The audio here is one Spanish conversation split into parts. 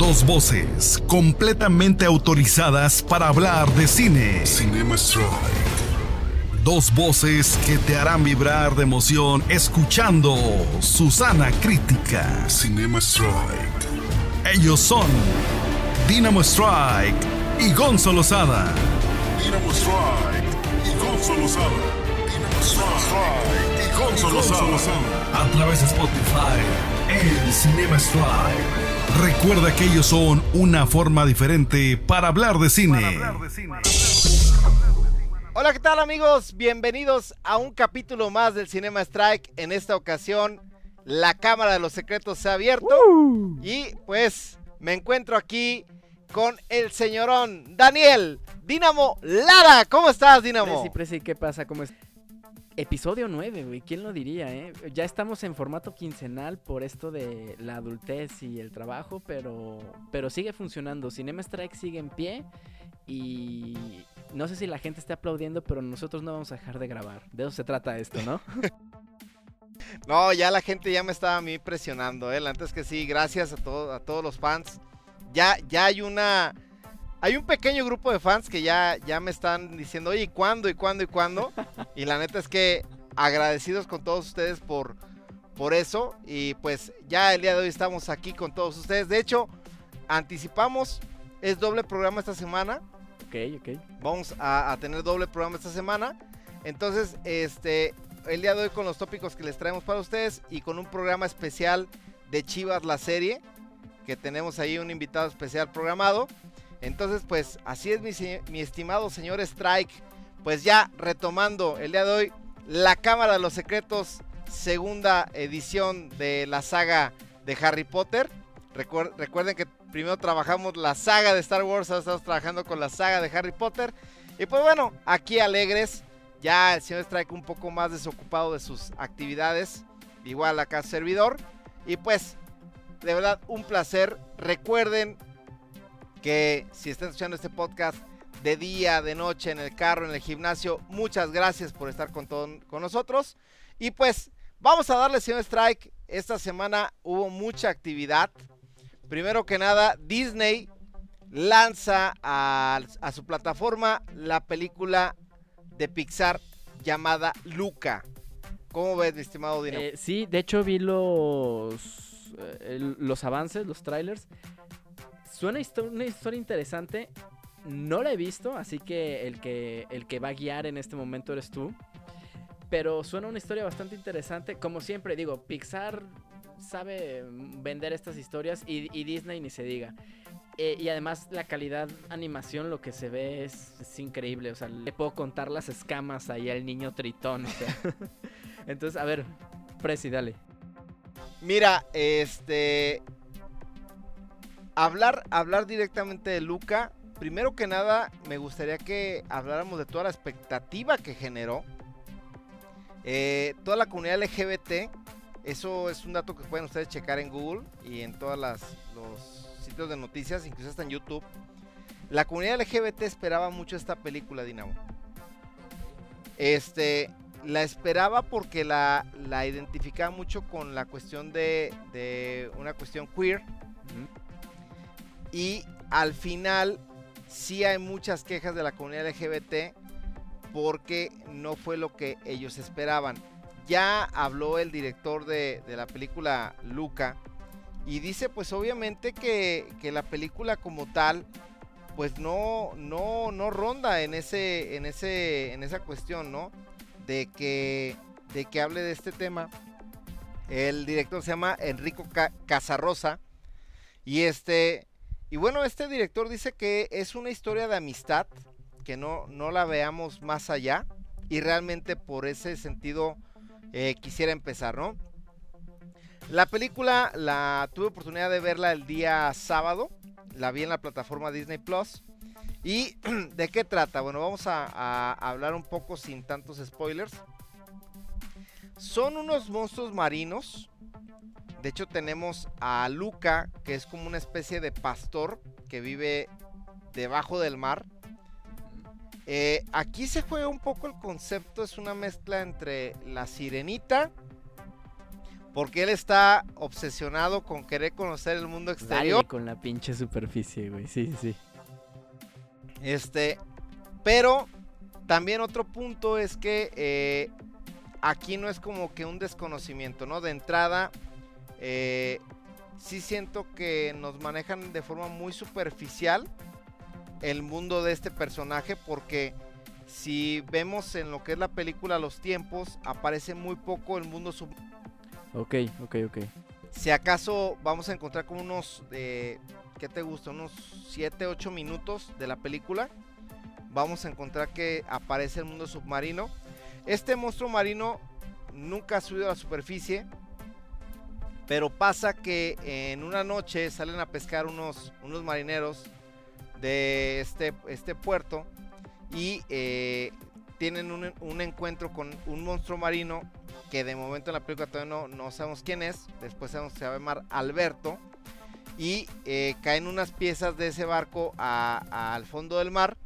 Dos voces completamente autorizadas para hablar de cine. Cinema Strike. Dos voces que te harán vibrar de emoción escuchando Susana Crítica. Cinema Strike. Ellos son Dynamo Strike y Gonzo Lozada. Dynamo Strike y Gonzo Lozada. Dynamo Strike y Gonzo Lozada. A través de Spotify, el Cinema Strike. Recuerda que ellos son una forma diferente para hablar de cine. Hola, ¿qué tal amigos? Bienvenidos a un capítulo más del Cinema Strike. En esta ocasión, la Cámara de los Secretos se ha abierto. Y pues me encuentro aquí con el señorón Daniel Dinamo Lara. ¿Cómo estás, Dinamo? Presi, Presi, ¿qué pasa? ¿Cómo es? Episodio 9, güey, ¿quién lo diría, eh? Ya estamos en formato quincenal por esto de la adultez y el trabajo, pero, pero sigue funcionando. Cinema Strike sigue en pie y no sé si la gente está aplaudiendo, pero nosotros no vamos a dejar de grabar. De eso se trata esto, ¿no? No, ya la gente ya me estaba a mí presionando, ¿eh? Antes que sí, gracias a, todo- a todos los fans. Ya, ya hay una... Hay un pequeño grupo de fans que ya, ya me están diciendo, oye, ¿y ¿cuándo? ¿Y cuándo? ¿Y cuándo? Y la neta es que agradecidos con todos ustedes por, por eso. Y pues ya el día de hoy estamos aquí con todos ustedes. De hecho, anticipamos, es doble programa esta semana. ok, ok. Vamos a, a tener doble programa esta semana. Entonces, este, el día de hoy con los tópicos que les traemos para ustedes y con un programa especial de Chivas la serie, que tenemos ahí un invitado especial programado. Entonces, pues así es mi, estimado señor Strike. Pues ya retomando el día de hoy, la Cámara de los Secretos, segunda edición de la saga de Harry Potter. Recuer- recuerden que primero trabajamos la saga de Star Wars, ahora estamos trabajando con la saga de Harry Potter. Y pues bueno, aquí alegres, ya el señor Strike un poco más desocupado de sus actividades, igual acá servidor. Y pues, de verdad, un placer. Recuerden que si están escuchando este podcast de día, de noche, en el carro, en el gimnasio, muchas gracias por estar con, todo- con nosotros. Y pues, vamos a darle, señor Strike. Esta semana hubo mucha actividad. Primero que nada, Disney lanza a, su plataforma la película de Pixar llamada Luca. ¿Cómo ves, mi estimado Dino? Eh, sí, de hecho vi los, eh, los avances, los trailers. Suena una historia interesante. No la he visto, así que el, que el que va a guiar en este momento eres tú. Pero suena una historia bastante interesante. Como siempre digo, Pixar sabe vender estas historias y, Disney ni se diga. Eh, y además la calidad animación, lo que se ve es, increíble. O sea, le puedo contar las escamas ahí al niño tritón. Entonces, a ver, Presi, dale. Mira, este. Hablar, hablar directamente de Luca. Primero que nada, me gustaría que habláramos de toda la expectativa que generó. Eh, toda la comunidad LGBT. Eso es un dato que pueden ustedes checar en Google y en todos los sitios de noticias, incluso hasta en YouTube. La comunidad LGBT esperaba mucho esta película, Dinamo. Este, la esperaba porque la, la identificaba mucho con la cuestión de, de una cuestión queer. Y al final sí hay muchas quejas de la comunidad LGBT porque no fue lo que ellos esperaban. Ya habló el director de, de la película Luca y dice pues obviamente que, que la película como tal pues no, no, no ronda en ese, en ese, en esa cuestión, ¿no? De que, de que hable de este tema. El director se llama Enrico Ca- Casarrosa. Y este, y bueno, este director dice que es una historia de amistad, que no, no la veamos más allá. Y realmente por ese sentido eh, quisiera empezar, ¿no? La película la tuve oportunidad de verla el día sábado. La vi en la plataforma Disney Plus. ¿Y de qué trata? Bueno, vamos a, a hablar un poco sin tantos spoilers. Son unos monstruos marinos. De hecho, tenemos a Luca, que es como una especie de pastor que vive debajo del mar. Eh, aquí se juega un poco el concepto, es una mezcla entre la sirenita. Porque él está obsesionado con querer conocer el mundo Dale exterior. con la pinche superficie, güey. Sí, sí. Este, pero también otro punto es que eh, aquí no es como que un desconocimiento, ¿no? De entrada, eh, sí siento que nos manejan de forma muy superficial el mundo de este personaje porque si vemos en lo que es la película Los Tiempos, aparece muy poco el mundo sub Ok, ok, ok. si acaso vamos a encontrar como unos, eh, ¿qué te gusta? Unos 7, 8 minutos de la película. Vamos a encontrar que aparece el mundo submarino. Este monstruo marino nunca ha subido a la superficie. Pero pasa que en una noche salen a pescar unos, unos marineros de este, este puerto. Y eh, tienen un, un encuentro con un monstruo marino que de momento en la película todavía no, no sabemos quién es. Después sabemos se va a llamar Alberto. Y eh, caen unas piezas de ese barco al fondo del mar.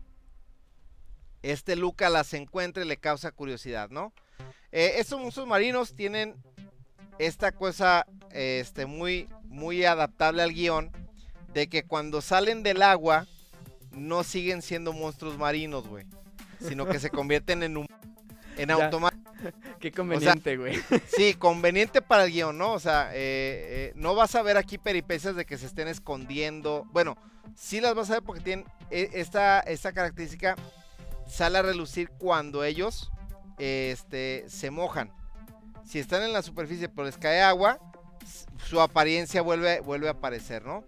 Este Luca las encuentra y le causa curiosidad, ¿no? Eh, estos monstruos marinos tienen esta cosa este, muy, muy adaptable al guion. De que cuando salen del agua no siguen siendo monstruos marinos, güey. Sino que se convierten en un... En automático. Qué conveniente, güey. Sí, conveniente para el guion, ¿no? O sea, eh, eh, no vas a ver aquí peripecias de que se estén escondiendo. Bueno, sí las vas a ver porque tienen eh, esta, esta característica. Sale a relucir cuando ellos este, se mojan. Si están en la superficie pero les cae agua, su apariencia vuelve, vuelve a aparecer, ¿no?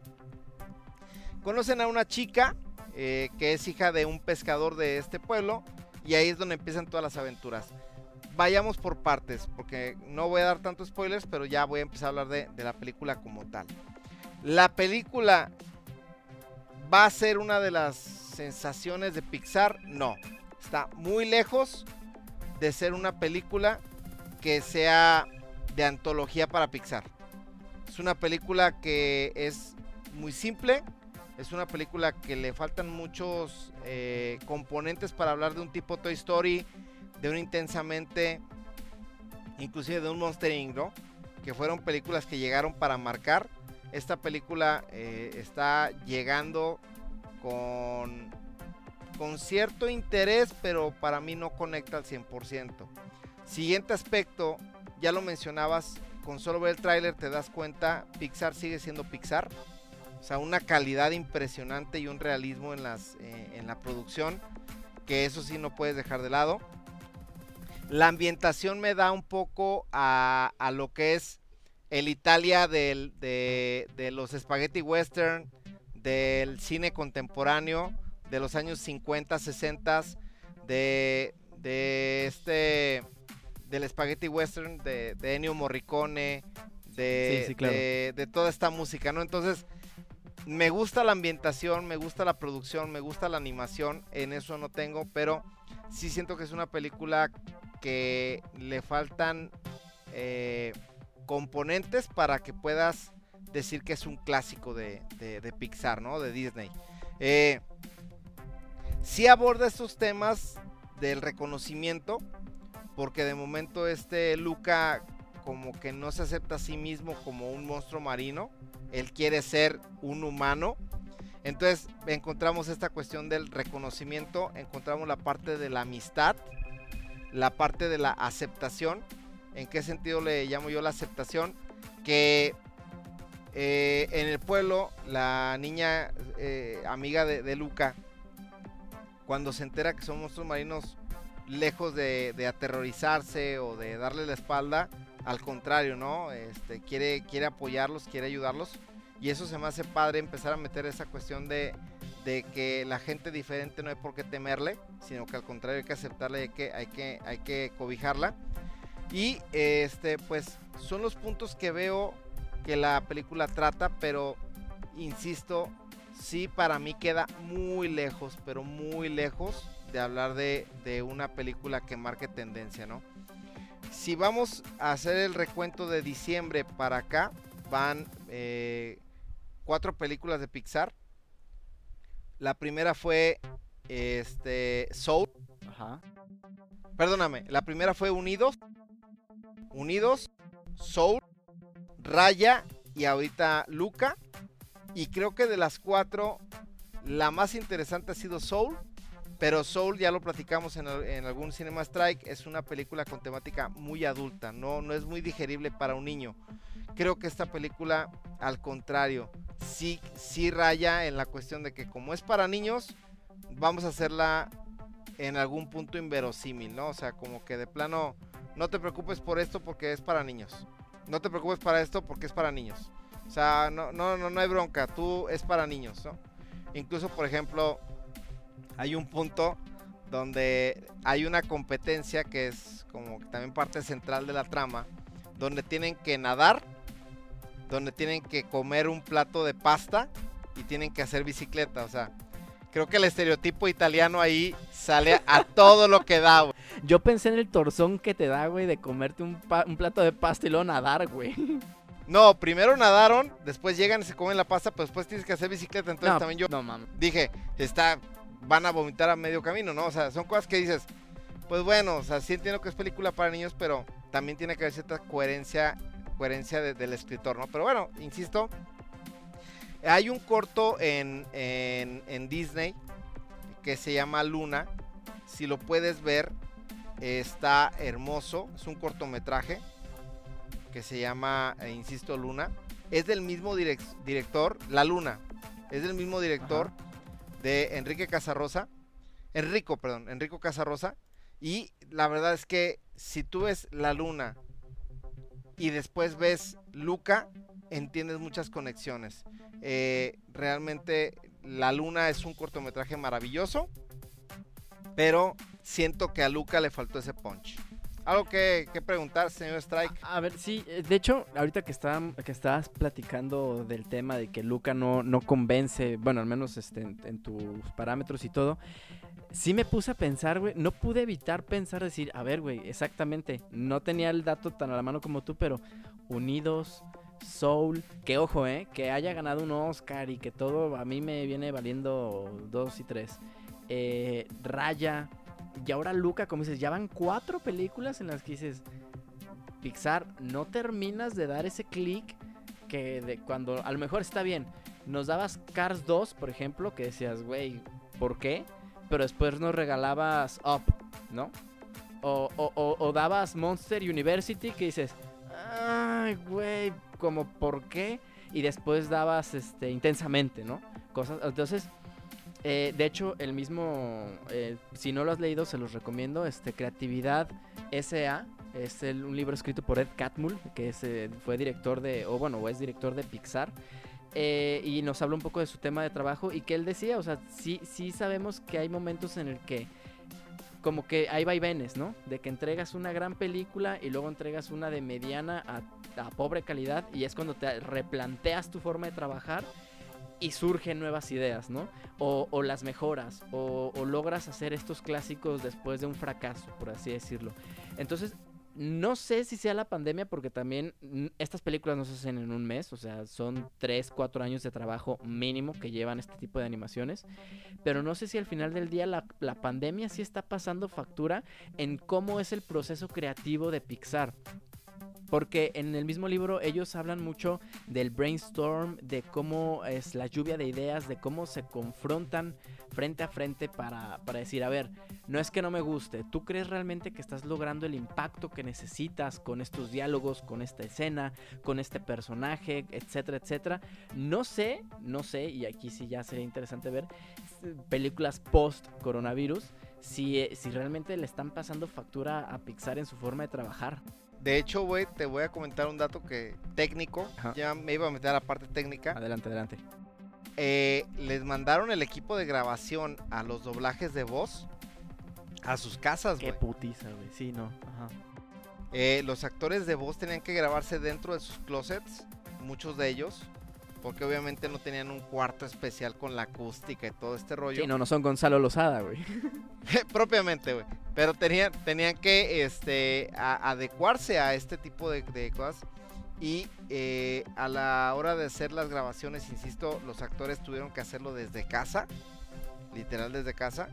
Conocen a una chica eh, que es hija de un pescador de este pueblo y ahí es donde empiezan todas las aventuras vayamos por partes, porque no voy a dar tantos spoilers, pero ya voy a empezar a hablar de, de la película como tal. La película va a ser una de las sensaciones de Pixar, no. Está muy lejos de ser una película que sea de antología para Pixar. Es una película que es muy simple, es una película que le faltan muchos eh, componentes para hablar de un tipo Toy Story, de un intensamente, inclusive de un Monster Inc., ¿no? Que fueron películas que llegaron para marcar. Esta película eh, está llegando con, con cierto interés, pero para mí no conecta al 100%. Siguiente aspecto, ya lo mencionabas, con solo ver el tráiler te das cuenta, Pixar sigue siendo Pixar. O sea, una calidad impresionante y un realismo en, las, eh, en la producción, que eso sí no puedes dejar de lado. La ambientación me da un poco a, a lo que es el Italia de, de los spaghetti western, del cine contemporáneo, de los años 50, 60, de, de este, del spaghetti western de, de Ennio Morricone, de, Sí, sí, claro. de, de toda esta música, ¿no? Entonces, me gusta la ambientación, me gusta la producción, me gusta la animación, en eso no tengo, pero sí siento que es una película que le faltan eh, componentes para que puedas decir que es un clásico de, de- de Pixar, ¿no? De Disney. Eh, sí aborda estos temas del reconocimiento, porque de momento este Luca como que no se acepta a sí mismo como un monstruo marino, él quiere ser un humano. Entonces encontramos esta cuestión del reconocimiento, encontramos la parte de la amistad, la parte de la aceptación. ¿En qué sentido le llamo yo la aceptación? Que eh, en el pueblo la niña eh, amiga de, de Luca, cuando se entera que son monstruos marinos, lejos de, aterrorizarse o de darle la espalda, al contrario, ¿no? Este, quiere, quiere apoyarlos, quiere ayudarlos. Y eso se me hace padre empezar a meter esa cuestión de, de que la gente diferente no hay por qué temerle, sino que al contrario hay que aceptarle, hay que, hay que, hay que cobijarla. Y este, pues son los puntos que veo que la película trata, pero insisto, sí para mí queda muy lejos, pero muy lejos de hablar de, de una película que marque tendencia, ¿no? Si vamos a hacer el recuento de diciembre para acá, van eh, cuatro películas de Pixar. La primera fue este Soul. Ajá. Perdóname, la primera fue Unidos. Unidos, Soul, Raya y ahorita Luca. Y creo que de las cuatro, la más interesante ha sido Soul. Pero Soul, ya lo platicamos en, en algún Cinema Strike, es una película con temática muy adulta, no, no es muy digerible para un niño. Creo que esta película, al contrario, sí, sí raya en la cuestión de que como es para niños, vamos a hacerla en algún punto inverosímil, ¿no? O sea, como que de plano, no te preocupes por esto porque es para niños. No te preocupes para esto porque es para niños. O sea, no, no, no, no hay bronca, tú es para niños, ¿no? Incluso, por ejemplo, hay un punto donde hay una competencia que es como también parte central de la trama, donde tienen que nadar donde tienen que comer un plato de pasta y tienen que hacer bicicleta. O sea, creo que el estereotipo italiano ahí sale a todo lo que da, güey. Yo pensé en el torzón que te da, güey, de comerte un, un plato de pasta y luego nadar, güey. No, primero nadaron, después llegan y se comen la pasta, pero después tienes que hacer bicicleta. Entonces también yo no, dije, está, van a vomitar a medio camino, ¿no? O sea, son cosas que dices, pues bueno, o sea, sí entiendo que es película para niños, pero también tiene que haber cierta coherencia coherencia del escritor, ¿no? Pero bueno, insisto, hay un corto en, en, Disney que se llama Luna. Si lo puedes ver, está hermoso. Es un cortometraje que se llama, eh, insisto, Luna. Es del mismo director, La Luna. Es del mismo director de Enrique Casarrosa. Enrico, perdón, Enrico Casarrosa. Y la verdad es que si tú ves La Luna y después ves Luca, entiendes muchas conexiones. Eh, realmente La Luna es un cortometraje maravilloso, pero siento que a Luca le faltó ese punch. Algo que, preguntar, señor Strike. A, ver, sí, eh, de hecho, ahorita que, estabas platicando del tema de que Luca no, convence, bueno, al menos este, en tus parámetros y todo, sí me puse a pensar, güey. No pude evitar pensar, decir, a ver, güey, exactamente. No tenía el dato tan a la mano como tú, pero Unidos, Soul, que ojo, eh, que haya ganado un Oscar y que todo a mí me viene valiendo dos y tres. Eh, Raya, y ahora Luca, como dices, ya van cuatro películas en las que dices, Pixar, no terminas de dar ese clic que de cuando a lo mejor está bien. Nos dabas Cars 2, por ejemplo, que decías, güey, ¿por qué? pero después nos regalabas Up, ¿no? O, o, dabas Monster University que dices, ay, güey, como por qué? Y después dabas este, intensamente, ¿no? Cosas, entonces, eh, de hecho, el mismo, eh, si no lo has leído, se los recomiendo, este, Creatividad S.A., es un libro escrito por Ed Catmull, que eh, fue director de, o bueno, es director de Pixar. Eh, y nos habla un poco de su tema de trabajo y que él decía, o sea, sí, sí sabemos que hay momentos en el que como que hay vaivenes, ¿no? De que entregas una gran película y luego entregas una de mediana a, pobre calidad y es cuando te replanteas tu forma de trabajar y surgen nuevas ideas, ¿no? O, las mejoras, o, logras hacer estos clásicos después de un fracaso, por así decirlo. Entonces, no sé si sea la pandemia porque también estas películas no se hacen en un mes, o sea, son 3, 4 años de trabajo mínimo que llevan este tipo de animaciones, pero no sé si al final del día la, la pandemia sí está pasando factura en cómo es el proceso creativo de Pixar. Porque en el mismo libro ellos hablan mucho del brainstorm, de cómo es la lluvia de ideas, de cómo se confrontan frente a frente para, decir, a ver, no es que no me guste, ¿tú crees realmente que estás logrando el impacto que necesitas con estos diálogos, con esta escena, con este personaje, etcétera, etcétera? No sé, no sé, y aquí sí ya sería interesante ver películas post coronavirus, si, eh, si realmente le están pasando factura a Pixar en su forma de trabajar. De hecho, güey, te voy a comentar un dato que técnico. Ya me iba a meter a la parte técnica. Adelante, adelante. Eh, les mandaron el equipo de grabación a los doblajes de voz a sus casas, güey. Qué putiza, güey. Sí, no. Ajá. Eh, los actores de voz tenían que grabarse dentro de sus closets, muchos de ellos, porque obviamente no tenían un cuarto especial con la acústica y todo este rollo. Sí, no, no son Gonzalo Lozada, güey. Propiamente, güey. Pero tenían, tenían que este, adecuarse a este tipo de, cosas. Y eh, a la hora de hacer las grabaciones, insisto, los actores tuvieron que hacerlo desde casa, literal desde casa.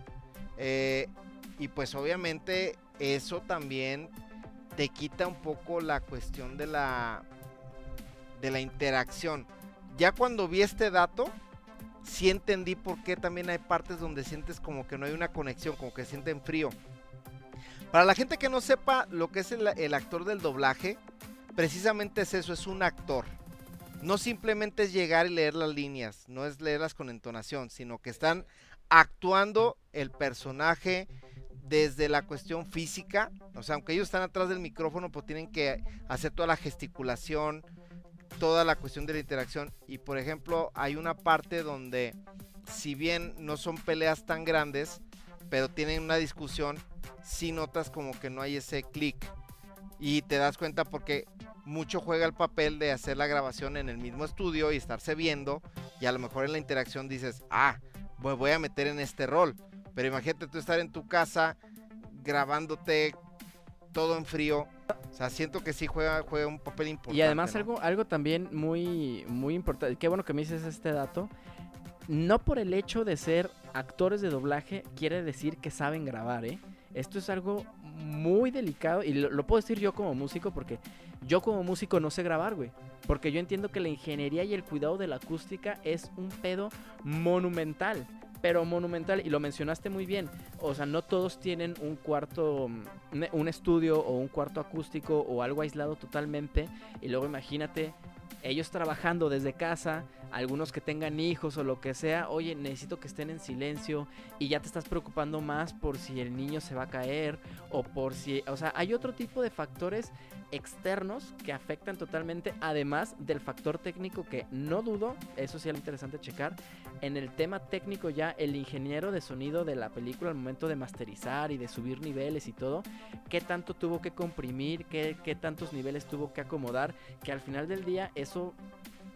Eh, y pues obviamente eso también te quita un poco la cuestión de la de la interacción. Ya cuando vi este dato, sí entendí por qué también hay partes donde sientes como que no hay una conexión, como que sienten frío. Para la gente que no sepa lo que es el, actor del doblaje, precisamente es eso, es un actor. No simplemente es llegar y leer las líneas, no es leerlas con entonación, sino que están actuando el personaje desde la cuestión física, o sea, aunque ellos están atrás del micrófono, pues tienen que hacer toda la gesticulación, toda la cuestión de la interacción. Y por ejemplo, hay una parte donde, si bien no son peleas tan grandes, pero tienen una discusión, si notas como que no hay ese clic. Y te das cuenta porque mucho juega el papel de hacer la grabación en el mismo estudio y estarse viendo. Y a lo mejor en la interacción dices, ah, me voy a meter en este rol. Pero imagínate tú estar en tu casa grabándote todo en frío. O sea, siento que sí juega, juega un papel importante. Y además ¿no? algo, algo también muy, muy importante, qué bueno que me dices este dato, no por el hecho de ser actores de doblaje quiere decir que saben grabar, ¿eh? Esto es algo muy delicado y lo, lo puedo decir yo como músico porque yo como músico no sé grabar, güey. Porque yo entiendo que la ingeniería y el cuidado de la acústica es un pedo monumental. Pero monumental, y lo mencionaste muy bien. O sea, no todos tienen un cuarto, mm, un- un estudio o un cuarto acústico o algo aislado totalmente. Y luego imagínate ellos trabajando desde casa, algunos que tengan hijos o lo que sea, oye, necesito que estén en silencio y ya te estás preocupando más por si el niño se va a caer o por si, o sea, hay otro tipo de factores externos que afectan totalmente, además del factor técnico que no dudo, eso sí es interesante checar, en el tema técnico ya el ingeniero de sonido de la película al momento de masterizar y de subir niveles y todo, qué tanto tuvo que comprimir, qué, qué tantos niveles tuvo que acomodar, que al final del día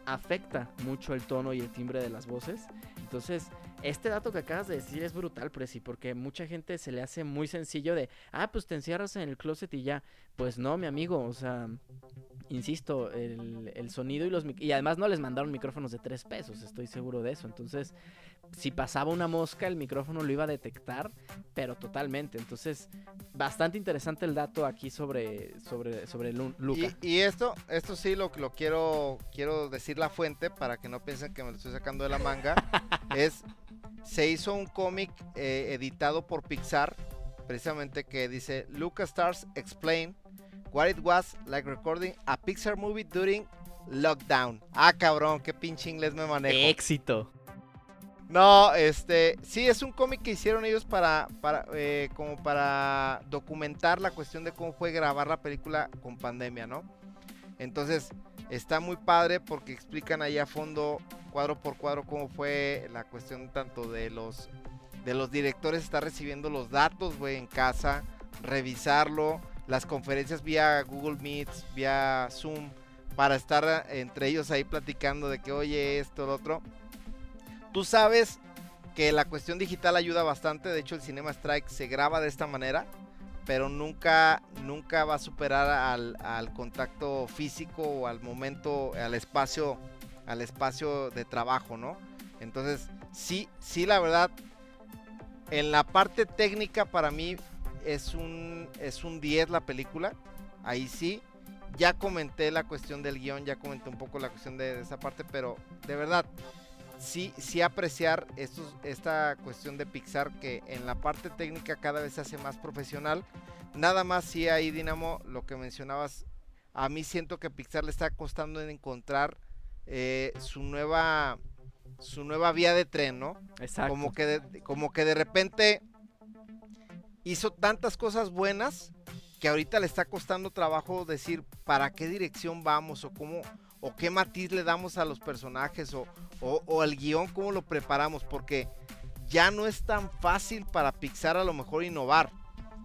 afecta mucho el tono y el timbre de las voces. Entonces, este dato que acabas de decir es brutal, Preci, porque mucha gente se le hace muy sencillo de, ah, pues te encierras en el closet y ya. Pues no, mi amigo, o sea, insisto, el, el sonido y los... mic- Y además no les mandaron micrófonos de tres pesos, estoy seguro de eso. Entonces, si pasaba una mosca, el micrófono lo iba a detectar, pero totalmente. Entonces, bastante interesante el dato aquí sobre, sobre, sobre Lu- Luca. Y, y esto, esto sí lo, lo quiero, quiero decir la fuente para que no piensen que me lo estoy sacando de la manga. es, se hizo un cómic eh, editado por Pixar, precisamente que dice Lucas Stars Explain what it was like recording a Pixar movie during lockdown. Ah, cabrón, qué pinche inglés me manejo. Éxito. No, este, sí, es un cómic que hicieron ellos para, para eh, como para documentar la cuestión de cómo fue grabar la película con pandemia, ¿no? Entonces, está muy padre porque explican ahí a fondo, cuadro por cuadro, cómo fue la cuestión tanto de los, de los directores estar recibiendo los datos, güey, en casa, revisarlo, las conferencias vía Google Meets, vía Zoom, para estar eh, entre ellos ahí platicando de que, oye, esto, lo otro. Tú sabes que la cuestión digital ayuda bastante. De hecho, el Cinema Strike se graba de esta manera. Pero nunca, nunca va a superar al, al contacto físico o al momento, al espacio, al espacio de trabajo, ¿no? Entonces, sí, sí, la verdad, en la parte técnica para mí es un, es un 10 la película. Ahí sí. Ya comenté la cuestión del guion, ya comenté un poco la cuestión de, de esa parte, pero de verdad, sí, sí apreciar estos, esta cuestión de Pixar que en la parte técnica cada vez se hace más profesional. Nada más sí ahí Dinamo, lo que mencionabas, a mí siento que Pixar le está costando en encontrar eh, su nueva su nueva vía de tren, ¿no? Exacto. Como que de, como que de repente hizo tantas cosas buenas que ahorita le está costando trabajo decir para qué dirección vamos o cómo o qué matiz le damos a los personajes o, o, el guion cómo lo preparamos porque ya no es tan fácil para Pixar a lo mejor innovar.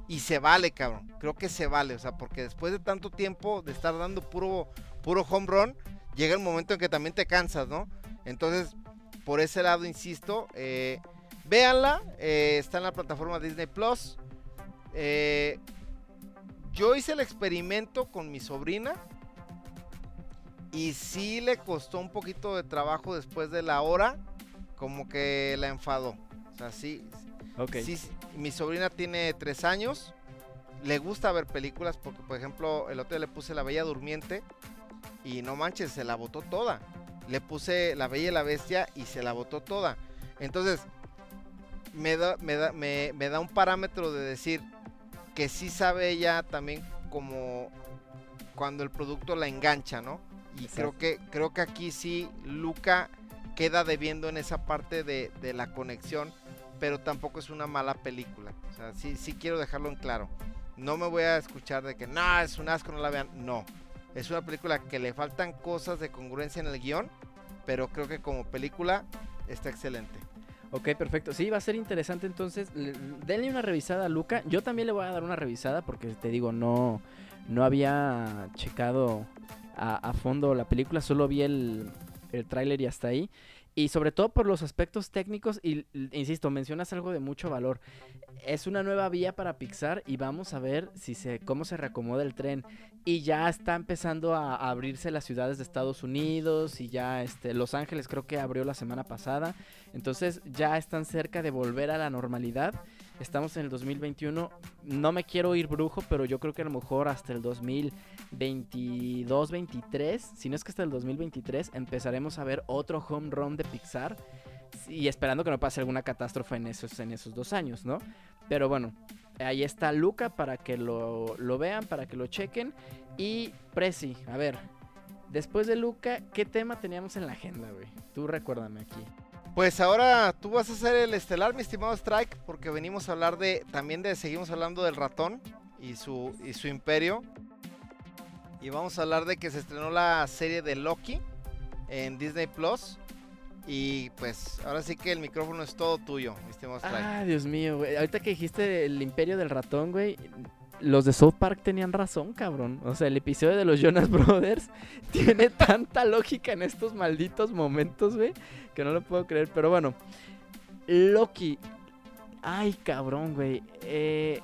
Y se vale cabrón. Creo que se vale. O sea porque después de tanto tiempo de estar dando puro puro home run llega el momento en que también te cansas no entonces por ese lado insisto eh, véanla. Eh, está en la plataforma Disney Plus eh, yo hice el experimento con mi sobrina y sí le costó un poquito de trabajo después de la hora, como que la enfadó. O sea, sí, mi sobrina tiene tres años, le gusta ver películas porque, por ejemplo, el otro día le puse La Bella Durmiente y no manches, se la botó toda. Le puse La Bella y la Bestia y se la botó toda. Entonces, me da, me da, me, me da un parámetro de decir que sí sabe ella también como cuando el producto la engancha, ¿no? Y creo que, creo que aquí sí Luca queda debiendo en esa parte de, de la conexión, pero tampoco es una mala película. O sea, sí, sí quiero dejarlo en claro. No me voy a escuchar de que, no, es un asco, no la vean. No, es una película que le faltan cosas de congruencia en el guion, pero creo que como película está excelente. Ok, perfecto. Sí, va a ser interesante entonces. le- Denle una revisada a Luca. Yo también le voy a dar una revisada porque te digo, no, no había checado a, a fondo la película, solo vi el, el tráiler y hasta ahí. Y sobre todo por los aspectos técnicos, y insisto, mencionas algo de mucho valor. Es una nueva vía para Pixar y vamos a ver si se, cómo se reacomoda el tren. Y ya está empezando a, abrirse las ciudades de Estados Unidos y ya este, Los Ángeles creo que abrió la semana pasada. Entonces ya están cerca de volver a la normalidad. Estamos en el 2021. No me quiero ir brujo, pero yo creo que a lo mejor hasta el 2022, 23, si no es que hasta el 2023, empezaremos a ver otro home run de Pixar. Y esperando que no pase alguna catástrofe en esos, en esos dos años, ¿no? Pero bueno, ahí está Luca para que lo, lo vean, para que lo chequen. Y Prezi, a ver, después de Luca, ¿qué tema teníamos en la agenda, güey? Tú recuérdame aquí. Pues ahora tú vas a ser el estelar, mi estimado Strike, porque venimos a hablar de, también de, seguimos hablando del ratón y su, y su imperio. Y vamos a hablar de que se estrenó la serie de Loki en Disney Plus. Y pues ahora sí que el micrófono es todo tuyo, Strike. Ah, Dios mío, güey. Ahorita que dijiste el imperio del ratón, güey. Los de South Park tenían razón, cabrón. O sea, el episodio de los Jonas Brothers tiene tanta lógica en estos malditos momentos, güey, que no lo puedo creer. Pero bueno, Loki. Ay, cabrón, güey. Eh,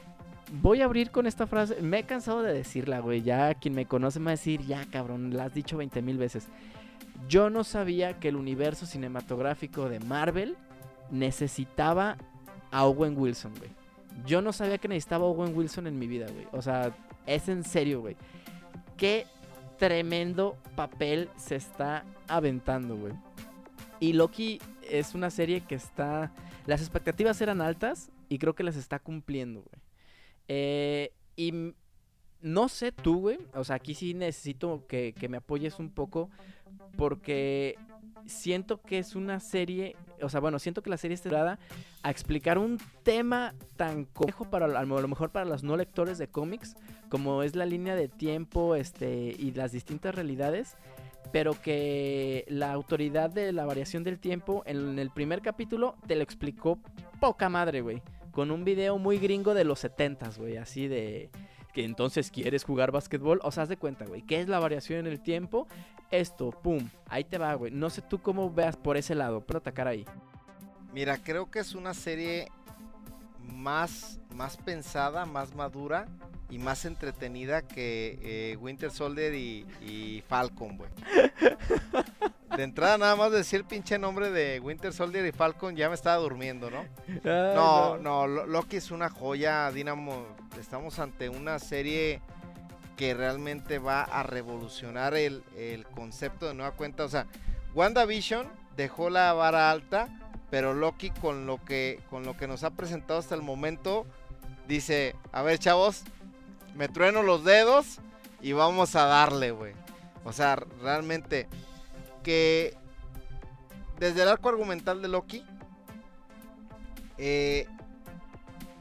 voy a abrir con esta frase. Me he cansado de decirla, güey. Ya quien me conoce me va a decir, ya, cabrón, la has dicho 20 mil veces. Yo no sabía que el universo cinematográfico de Marvel necesitaba a Owen Wilson, güey. Yo no sabía que necesitaba a Owen Wilson en mi vida, güey. O sea, es en serio, güey. Qué tremendo papel se está aventando, güey. Y Loki es una serie que está... Las expectativas eran altas y creo que las está cumpliendo, güey. Eh, y no sé tú, güey. O sea, aquí sí necesito que, que me apoyes un poco porque siento que es una serie, o sea, bueno, siento que la serie está dada a explicar un tema tan complejo para a lo mejor para los no lectores de cómics, como es la línea de tiempo, este y las distintas realidades, pero que la autoridad de la variación del tiempo en el primer capítulo te lo explicó poca madre, güey, con un video muy gringo de los 70s, güey, así de que entonces quieres jugar básquetbol, o sea, haz de cuenta, güey, ¿qué es la variación en el tiempo? Esto, pum, ahí te va, güey. No sé tú cómo veas por ese lado, pero atacar ahí. Mira, creo que es una serie más, más pensada, más madura y más entretenida que eh, Winter Soldier y, y Falcon, güey. De entrada, nada más decir el pinche nombre de Winter Soldier y Falcon, ya me estaba durmiendo, ¿no? No, no, Lo- Loki es una joya, Dinamo. Estamos ante una serie que realmente va a revolucionar el, el concepto de nueva cuenta. O sea, WandaVision dejó la vara alta, pero Loki con lo que, con lo que nos ha presentado hasta el momento, dice, a ver chavos, me trueno los dedos y vamos a darle, güey. O sea, realmente que desde el arco argumental de Loki, eh,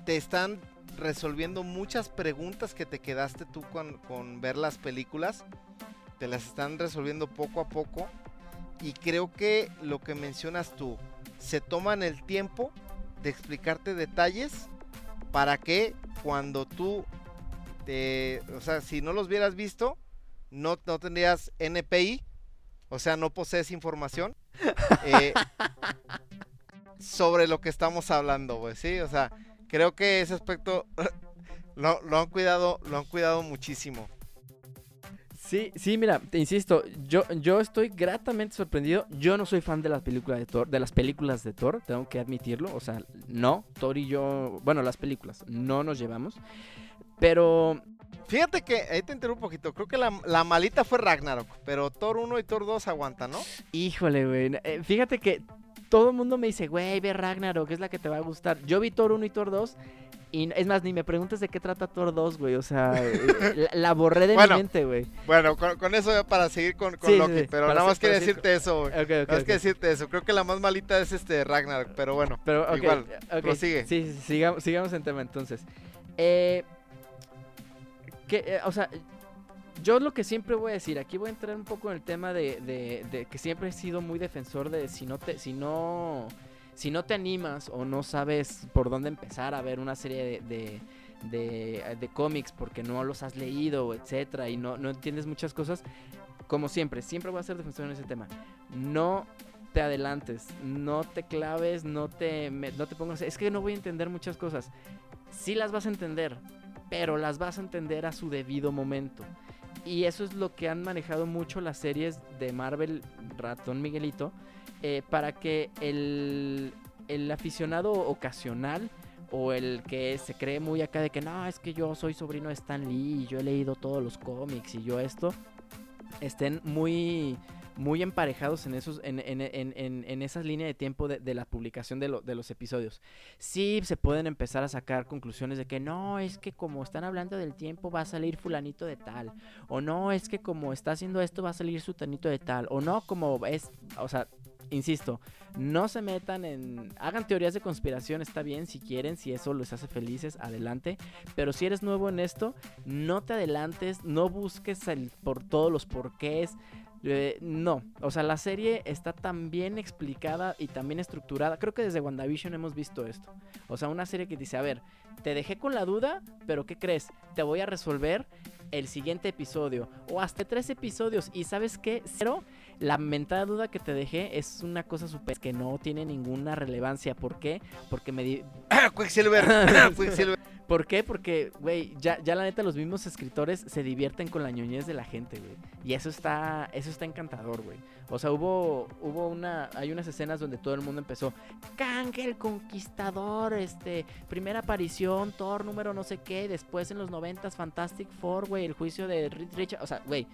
te están resolviendo muchas preguntas que te quedaste tú con, con ver las películas. Te las están resolviendo poco a poco. Y creo que lo que mencionas tú, se toman el tiempo de explicarte detalles para que cuando tú, te, o sea, si no los hubieras visto, no, no tendrías NPI, o sea, no posees información eh, sobre lo que estamos hablando, güey, sí, o sea, creo que ese aspecto lo, lo han cuidado, lo han cuidado muchísimo. Sí, sí, mira, te insisto, yo, yo estoy gratamente sorprendido. Yo no soy fan de las películas de Thor, de las películas de Thor, tengo que admitirlo. O sea, no, Thor y yo, bueno, las películas, no nos llevamos. Pero Fíjate que, ahí te interrumpo un poquito, creo que la, la malita fue Ragnarok, pero Thor 1 y Thor 2 aguantan, ¿no? Híjole, güey. eh, fíjate que todo el mundo me dice, güey, ve Ragnarok, es la que te va a gustar. Yo vi Thor 1 y Thor 2. Y es más, ni me preguntes de qué trata Thor 2, güey. O sea, la, la borré de Bueno, mi mente, güey. Bueno, con, con eso para seguir con, con Sí, Loki, sí, pero para nada más seguir decirte eso, güey. Ok, ok, Nada más ok. que decirte eso, creo que la más malita es este Ragnarok, pero bueno. Pero, Igual, prosigue. Sí, sí, sigamos, sigamos en tema entonces. Eh, que, eh, o sea, yo lo que siempre voy a decir, aquí voy a entrar un poco en el tema de, que siempre he sido muy defensor de si no te, si no, si no te animas o no sabes por dónde empezar a ver una serie de- de cómics porque no los has leído, etcétera, y no, no entiendes muchas cosas, como siempre, siempre voy a ser defensor en ese tema. No te adelantes, no te claves, no te, me- no te pongas, es que no voy a entender muchas cosas. Sí las vas a entender, pero las vas a entender a su debido momento. Y eso es lo que han manejado mucho las series de Marvel Ratón Miguelito, eh, para que el, el aficionado ocasional o el que se cree muy acá de que no, es que yo soy sobrino de Stan Lee y yo he leído todos los cómics y yo esto, estén muy muy emparejados en esos en, en, en, en, esas líneas de tiempo de, la publicación de, lo- de los episodios. Sí se pueden empezar a sacar conclusiones de que no, es que como están hablando del tiempo va a salir fulanito de tal, o no, es que como está haciendo esto va a salir sutanito de tal, o no, como es, o sea, insisto, no se metan en, hagan teorías de conspiración, está bien, si quieren, si eso les hace felices, adelante, pero si eres nuevo en esto, no te adelantes, no busques por todos los porqués, eh, no, o sea, la serie está tan bien explicada y tan bien estructurada. Creo que desde WandaVision hemos visto esto. O sea, una serie que dice, a ver, te dejé con la duda, pero ¿qué crees? Te voy a resolver el siguiente episodio o hasta tres episodios. Y sabes qué, cero, la mentada duda que te dejé es una cosa súper que no tiene ninguna relevancia. ¿Por qué? Porque me di... Quicksilver, Quicksilver. ¿Por qué? Porque, güey, ya, ya la neta los mismos escritores se divierten con la ñoñez de la gente, güey. Y eso está, eso está encantador, güey. O sea, hubo, hubo una, hay unas escenas donde todo el mundo empezó, Kang el Conquistador, este, primera aparición, Thor número no sé qué, después en los noventas Fantastic Four, güey, el juicio de Reed Richards, o sea, güey,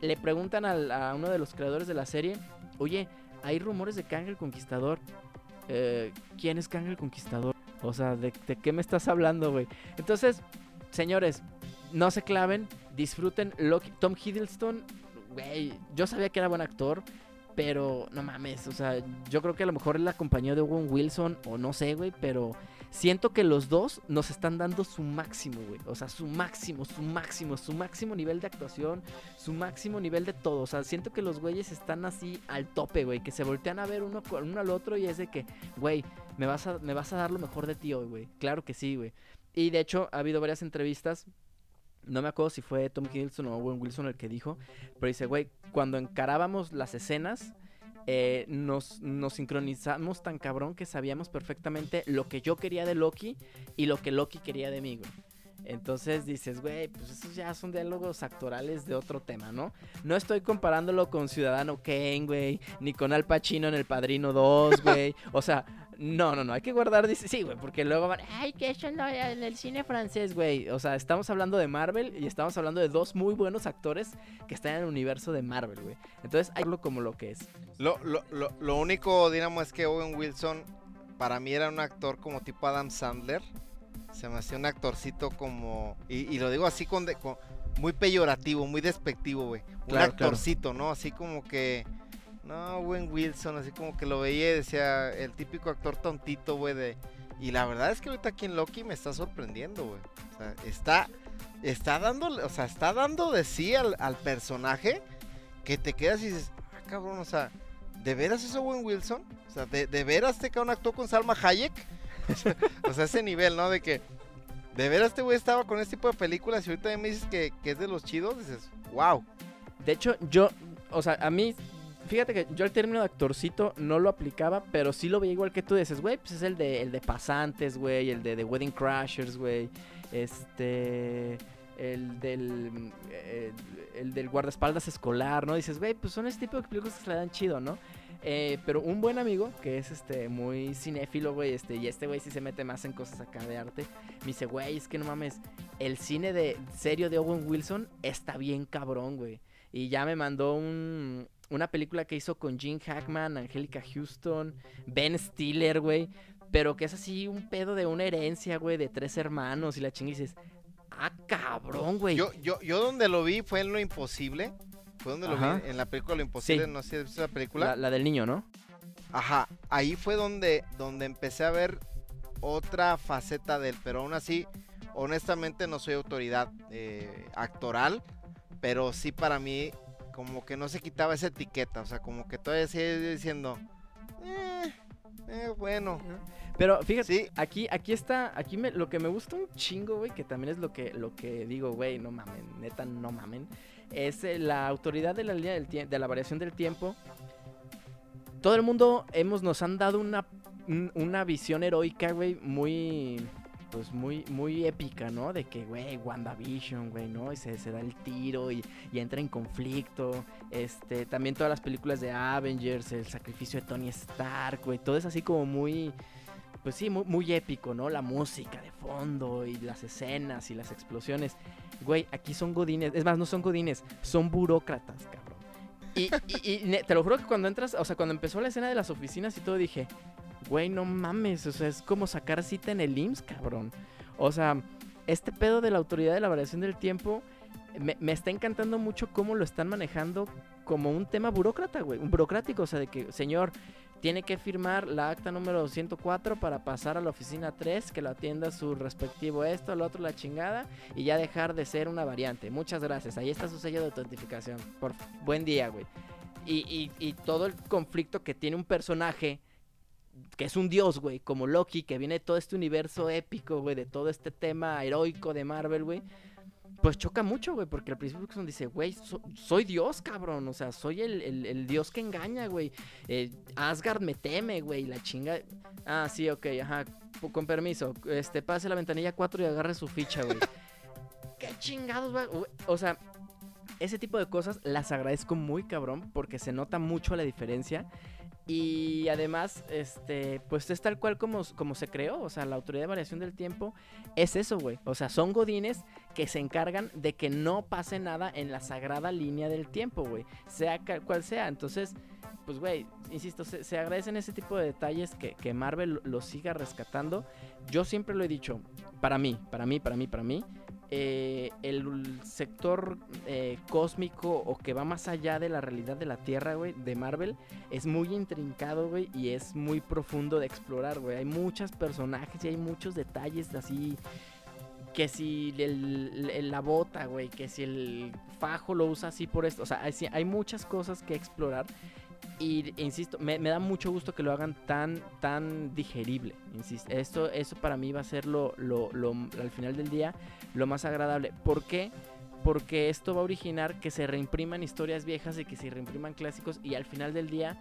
le preguntan a uno de los creadores de la serie, oye, hay rumores de Kang el Conquistador, Eh, ¿quién es Kang el Conquistador? O sea, ¿de, qué me estás hablando, güey? Entonces, señores, no se claven, disfruten Loki. Tom Hiddleston, güey, yo sabía que era buen actor, pero no mames, o sea, yo creo que a lo mejor la compañía de Owen Wilson, o no sé, güey, pero siento que los dos nos están dando su máximo, güey. O sea, su máximo, su máximo, su máximo nivel de actuación, su máximo nivel de todo. O sea, siento que los güeyes están así al tope, güey, que se voltean a ver uno, uno al otro y es de que, güey, me vas a, me vas a dar lo mejor de ti hoy, güey. Claro que sí, güey. Y de hecho, ha habido varias entrevistas. No me acuerdo si fue Tom Hiddleston o Owen Wilson el que dijo. Pero dice, güey, cuando encarábamos las escenas, eh, nos, nos sincronizamos tan cabrón que sabíamos perfectamente lo que yo quería de Loki y lo que Loki quería de mí. Entonces dices, güey, pues esos ya son diálogos actorales de otro tema, ¿no? No estoy comparándolo con Ciudadano Kane, güey, ni con Al Pacino en El Padrino 2, güey. O sea, no, no, no, hay que guardar, dice, sí, güey, porque luego van, ay, que eso en, lo- en el cine francés, güey. O sea, estamos hablando de Marvel y estamos hablando de dos muy buenos actores que están en el universo de Marvel, güey. Entonces, hay que como lo que es. Lo, lo, lo, lo único, Dinamo, es que Owen Wilson para mí era un actor como tipo Adam Sandler. Se me hacía un actorcito como... Y, y lo digo así con, de- con- Muy peyorativo, muy despectivo, güey. Un Claro, claro. actorcito, ¿no? Así como que... No, Owen Wilson, así como que lo veía y decía el típico actor tontito, güey, de... Y la verdad es que ahorita aquí en Loki me está sorprendiendo, güey. O sea, está... Está dando, o sea, está dando de sí al, al personaje que te quedas y dices, ah, cabrón, o sea, ¿de veras es Owen Wilson? O sea, ¿de, de veras este cabrón actuó con Salma Hayek? o sea, ese nivel, ¿no? De que, ¿de veras este güey estaba con este tipo de películas y ahorita me dices que, que es de los chidos? Dices, wow. De hecho, yo, o sea, a mí, fíjate que yo el término de actorcito no lo aplicaba, pero sí lo veía igual que tú dices, güey, pues es el de, el de Pasantes, güey, el de The Wedding Crashers, güey, este, el del, eh, el del guardaespaldas escolar, ¿no? Dices, güey, pues son ese tipo de películas que se le dan chido, ¿no? Eh, pero un buen amigo, que es este muy cinéfilo, güey, este, y este güey sí se mete más en cosas acá de arte, me dice, güey, es que no mames, el cine de serio de Owen Wilson está bien cabrón, güey. Y ya me mandó un, una película que hizo con Gene Hackman, Angélica Houston, Ben Stiller, güey. Pero que es así un pedo de una herencia, güey, de tres hermanos y la chinga dices, ah, cabrón, güey. Yo, yo, yo donde lo vi fue en Lo Imposible. Fue donde lo vi, en la película Lo Imposible, Sí. no sé si has visto la película. La, la del niño, ¿no? Ajá, ahí fue donde, donde empecé a ver otra faceta de él, pero aún así, honestamente no soy autoridad eh, actoral, pero sí para mí como que no se quitaba esa etiqueta, o sea, como que todavía sigue diciendo, eh, eh, bueno, Pero fíjate, sí, aquí, aquí está, aquí me, lo que me gusta un chingo, güey, que también es lo que, lo que digo, güey, no mamen, neta, no mamen, es eh, la autoridad de la línea del tie- de la variación del tiempo. Todo el mundo hemos, nos han dado una, un- una visión heroica, güey, muy, pues muy, muy épica, ¿no? De que, güey, WandaVision, güey, ¿no? Y se, da el tiro y, entra en conflicto. Este, también todas las películas de Avengers, el sacrificio de Tony Stark, güey, todo es así como muy, pues sí, muy, épico, ¿no? La música de fondo y las escenas y las explosiones. Güey, aquí son godines, es más, no son godines, son burócratas, cabrón. Y, te lo juro que cuando entras, o sea, cuando empezó la escena de las oficinas y todo, dije, güey, no mames, o sea, es como sacar cita en el IMSS, cabrón. O sea, este pedo de la autoridad de la variación del tiempo me, está encantando mucho cómo lo están manejando como un tema burócrata, güey, un burocrático, o sea, de que, señor, tiene que firmar la acta número 104 para pasar a la oficina 3, que lo atienda su respectivo esto, lo otro, la chingada, y ya dejar de ser una variante. Muchas gracias. Ahí está su sello de autentificación. Por buen día, güey. Y, y- y todo el conflicto que tiene un personaje que es un dios, güey, como Loki, que viene de todo este universo épico, güey, de todo este tema heroico de Marvel, güey. Pues choca mucho, güey, porque al principio Wilson dice, güey, so- soy Dios, cabrón, o sea, soy el, el- el Dios que engaña, güey. Eh, Asgard me teme, güey, la chinga. Ah, sí, ok, ajá, con permiso. Este, pase la ventanilla 4 y agarre su ficha, güey. ¿Qué chingados, güey? O sea, ese tipo de cosas las agradezco muy cabrón porque se nota mucho la diferencia. Y además, este, pues es tal cual como, como se creó. O sea, la autoridad de variación del tiempo es eso, güey. O sea, son godines que se encargan de que no pase nada en la sagrada línea del tiempo, güey. Sea cual sea. Entonces, pues, güey, insisto, se, se agradecen ese tipo de detalles que, que Marvel lo siga rescatando. Yo siempre lo he dicho, para mí, para mí, para mí, para mí, eh, el sector eh, cósmico o que va más allá de la realidad de la Tierra, güey, de Marvel, es muy intrincado, güey, y es muy profundo de explorar, güey. Hay muchos personajes y hay muchos detalles así. Que si el- la bota, güey, que si el fajo lo usa así por esto. O sea, hay muchas cosas que explorar. Y insisto, me, me da mucho gusto que lo hagan tan, tan digerible. Insisto, esto, eso para mí va a ser lo, lo- lo- al final del día lo más agradable. ¿Por qué? Porque esto va a originar que se reimpriman historias viejas y que se reimpriman clásicos y al final del día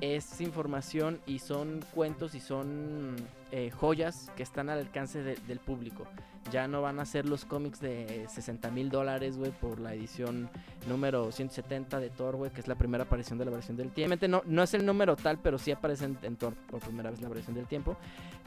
es información y son cuentos y son eh, joyas que están al alcance de- del público. Ya no van a ser los cómics de 60 mil dólares, güey, por la edición número 170 de Thor, güey, que es la primera aparición de la versión del tiempo. No, no es el número tal, pero sí aparece en, en Thor por primera vez la versión del tiempo.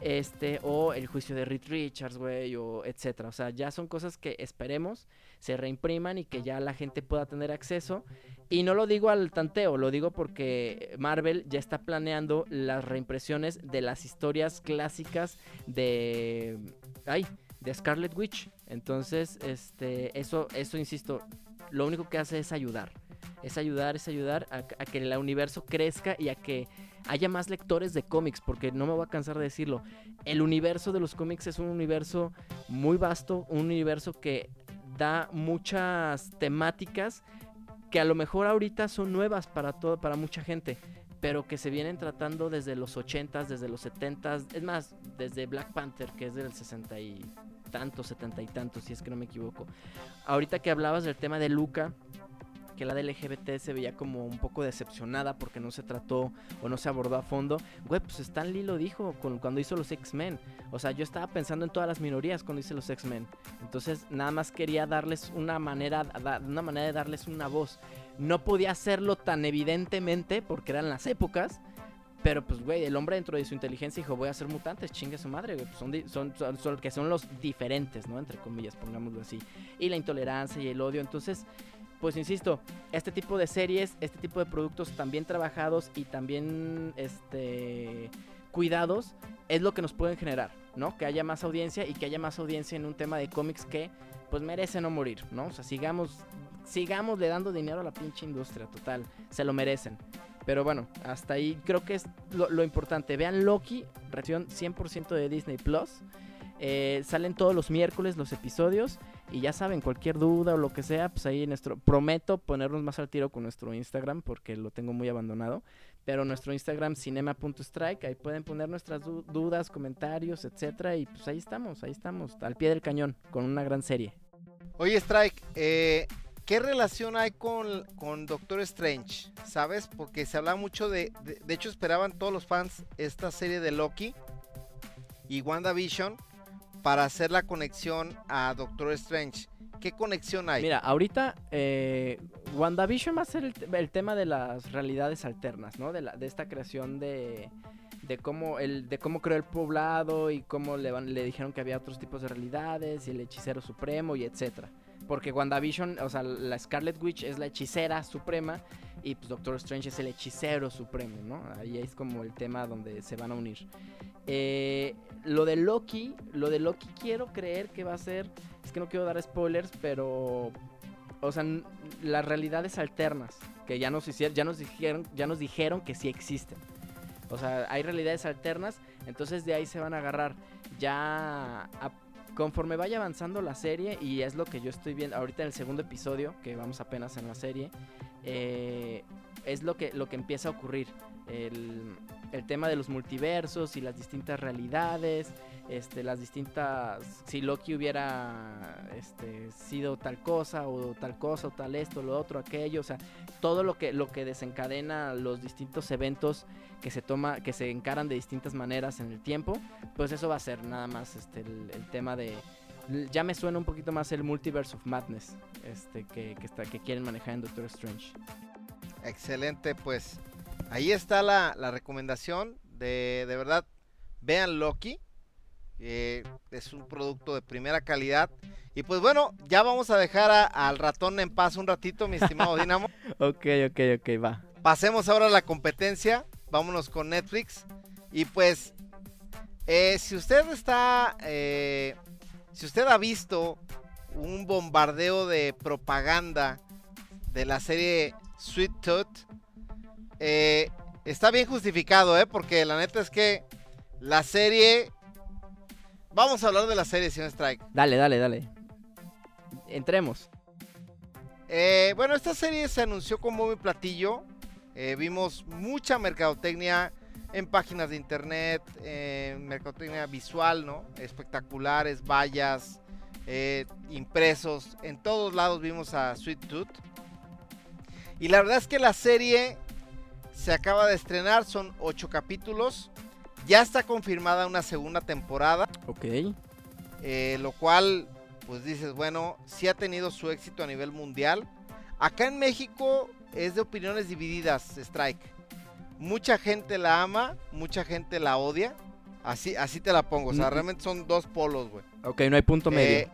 Este, o el juicio de Reed Richards, güey, o etcétera. O sea, ya son cosas que esperemos se reimpriman y que ya la gente pueda tener acceso. Y no lo digo al tanteo, lo digo porque Marvel ya está planeando las reimpresiones de las historias clásicas de. Ay, de Scarlet Witch. Entonces, este, eso, eso insisto, lo único que hace es ayudar. Es ayudar, es ayudar a, a que el universo crezca y a que haya más lectores de cómics, porque no me voy a cansar de decirlo. El universo de los cómics es un universo muy vasto, un universo que da muchas temáticas que a lo mejor ahorita son nuevas para todo, para mucha gente, pero que se vienen tratando desde los 80s, desde los 70s, es más, desde Black Panther, que es del 60 y tantos, 70 y tantos, si es que no me equivoco. Ahorita que hablabas del tema de Luca, que la del LGBT se veía como un poco decepcionada porque no se trató o no se abordó a fondo. Güey, pues Stan Lee lo dijo cuando hizo los X-Men. O sea, yo estaba pensando en todas las minorías cuando hice los X-Men. Entonces, nada más quería darles una manera, una manera de darles una voz. no podía hacerlo tan evidentemente porque eran las épocas. Pero pues, güey, el hombre dentro de su inteligencia dijo, voy a ser mutantes, chingue su madre, güey. Pues son, son- que son los diferentes, ¿no? Entre comillas, pongámoslo así. Y la intolerancia y el odio. Entonces, pues insisto, este tipo de series, este tipo de productos tan bien trabajados y también este, cuidados, es lo que nos pueden generar, ¿no? Que haya más audiencia y que haya más audiencia en un tema de cómics que, pues, merece no morir, ¿no? O sea, sigamos, sigamos le dando dinero a la pinche industria, total, se lo merecen. Pero bueno, hasta ahí creo que es lo, importante. Vean Loki, versión 100% de Disney Plus. Eh, salen todos los miércoles los episodios. Y ya saben, cualquier duda o lo que sea, pues ahí nuestro. Prometo ponernos más al tiro con nuestro Instagram porque lo tengo muy abandonado. Pero nuestro Instagram, cinema.strike, ahí pueden poner nuestras du- dudas, comentarios, etcétera. Y pues ahí estamos, ahí estamos, al pie del cañón, con una gran serie. Oye, Strike, eh, ¿qué relación hay con, con Doctor Strange? ¿Sabes? Porque se habla mucho de, de. de hecho, esperaban todos los fans esta serie de Loki y WandaVision para hacer la conexión a Doctor Strange. ¿Qué conexión hay? Mira, ahorita eh, WandaVision va a ser el, te- el tema de las realidades alternas, ¿no? De, esta creación de, cómo el de cómo creó el poblado y cómo le dijeron que había otros tipos de realidades y el hechicero supremo y etcétera. Porque WandaVision, o sea, la Scarlet Witch es la hechicera suprema y pues Doctor Strange es el hechicero supremo, ¿no? Ahí es como el tema donde se van a unir. Eh, lo de Loki, lo de Loki quiero creer que va a ser, es que no quiero dar spoilers, pero o sea, las realidades alternas que ya nos hicieron, ya nos dijeron, ya nos dijeron que sí existen. O sea, hay realidades alternas, entonces de ahí se van a agarrar. Ya conforme vaya avanzando la serie y es lo que yo estoy viendo ahorita en el segundo episodio, que vamos apenas en la serie, eh, es lo que lo que empieza a ocurrir. El, el tema de los multiversos y las distintas realidades, este, las distintas, si Loki hubiera este, sido tal cosa o tal cosa o tal esto, lo otro, aquello, o sea, todo lo que, lo que desencadena los distintos eventos que se toma, que se encaran de distintas maneras en el tiempo, pues eso va a ser nada más este, el, tema de, ya me suena un poquito más el Multiverse of Madness, este, que, que, está, que quieren manejar en Doctor Strange. Excelente, pues ahí está la, la recomendación de, de verdad, vean Loki, eh, es un producto de primera calidad. Y pues bueno, ya vamos a dejar a- al ratón en paz un ratito, mi estimado Dinamo. Ok, ok, ok, va. Pasemos ahora a la competencia, vámonos con Netflix. Y pues, eh, si usted está, eh, si usted ha visto un bombardeo de propaganda de la serie Sweet Tooth, eh, está bien justificado, ¿eh? Porque la neta es que la serie... Vamos a hablar de la serie, señor Strike. Dale, dale, dale. Entremos. Eh, bueno, esta serie se anunció con muy platillo. Eh, vimos mucha mercadotecnia en páginas de internet, mercadotecnia visual, ¿no? Espectaculares, vallas, impresos. En todos lados vimos a Sweet Tooth. Y la verdad es que la serie se acaba de estrenar, son ocho capítulos. Ya está confirmada una segunda temporada. Ok. Eh, lo cual, pues dices, bueno, sí ha tenido su éxito a nivel mundial. Acá en México es de opiniones divididas, Strike. Mucha gente la ama, mucha gente la odia. Así, así te la pongo, o sea, realmente son dos polos, güey. Ok, no hay punto medio. Eh,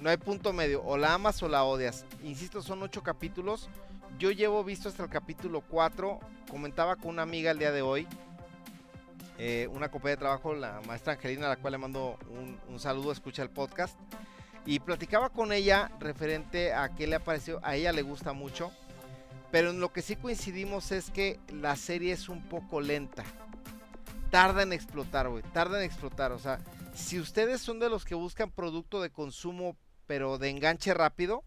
no hay punto medio, o la amas o la odias. Insisto, son ocho capítulos. Yo llevo visto hasta el capítulo 4. Comentaba con una amiga el día de hoy. eh, una compañera de trabajo, la maestra Angelina, a la cual le mando un, un saludo, escucha el podcast. Y platicaba con ella referente a qué le ha parecido. A ella le gusta mucho. Pero en lo que sí coincidimos es que la serie es un poco lenta. Tarda en explotar, güey. Tarda en explotar. O sea, si ustedes son de los que buscan producto de consumo, pero de enganche rápido,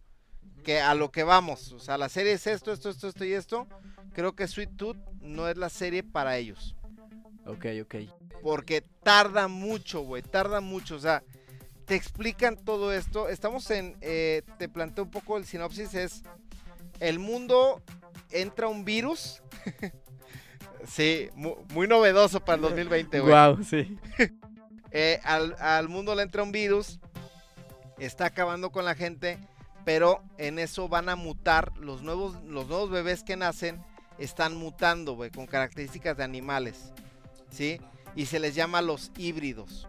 que a lo que vamos, o sea, la serie es esto, esto, esto, esto y esto, creo que Sweet Tooth no es la serie para ellos. Ok, ok. Porque tarda mucho, güey, tarda mucho, o sea, te explican todo esto. Estamos en, eh, te planteo un poco el sinopsis, es, el mundo entra un virus. sí, mu- muy, novedoso para el 2020, güey. Wow, sí. Eh, al, al mundo le entra un virus, está acabando con la gente, pero en eso van a mutar los nuevos, los nuevos bebés que nacen están mutando, güey, con características de animales, ¿sí? Y se les llama los híbridos.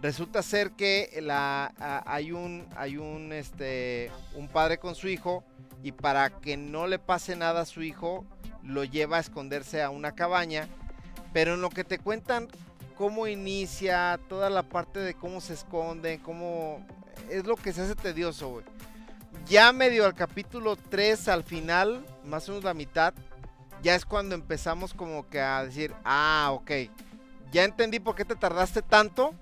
Resulta ser que la, hay un, hay un, este, un padre con su hijo y para que no le pase nada a su hijo, lo lleva a esconderse a una cabaña. Pero en lo que te cuentan cómo inicia, toda la parte de cómo se esconden, cómo... Es lo que se hace tedioso, güey. Ya medio al capítulo 3, al final, más o menos la mitad, ya es cuando empezamos como que a decir, ah, ok, ya entendí por qué te tardaste tanto,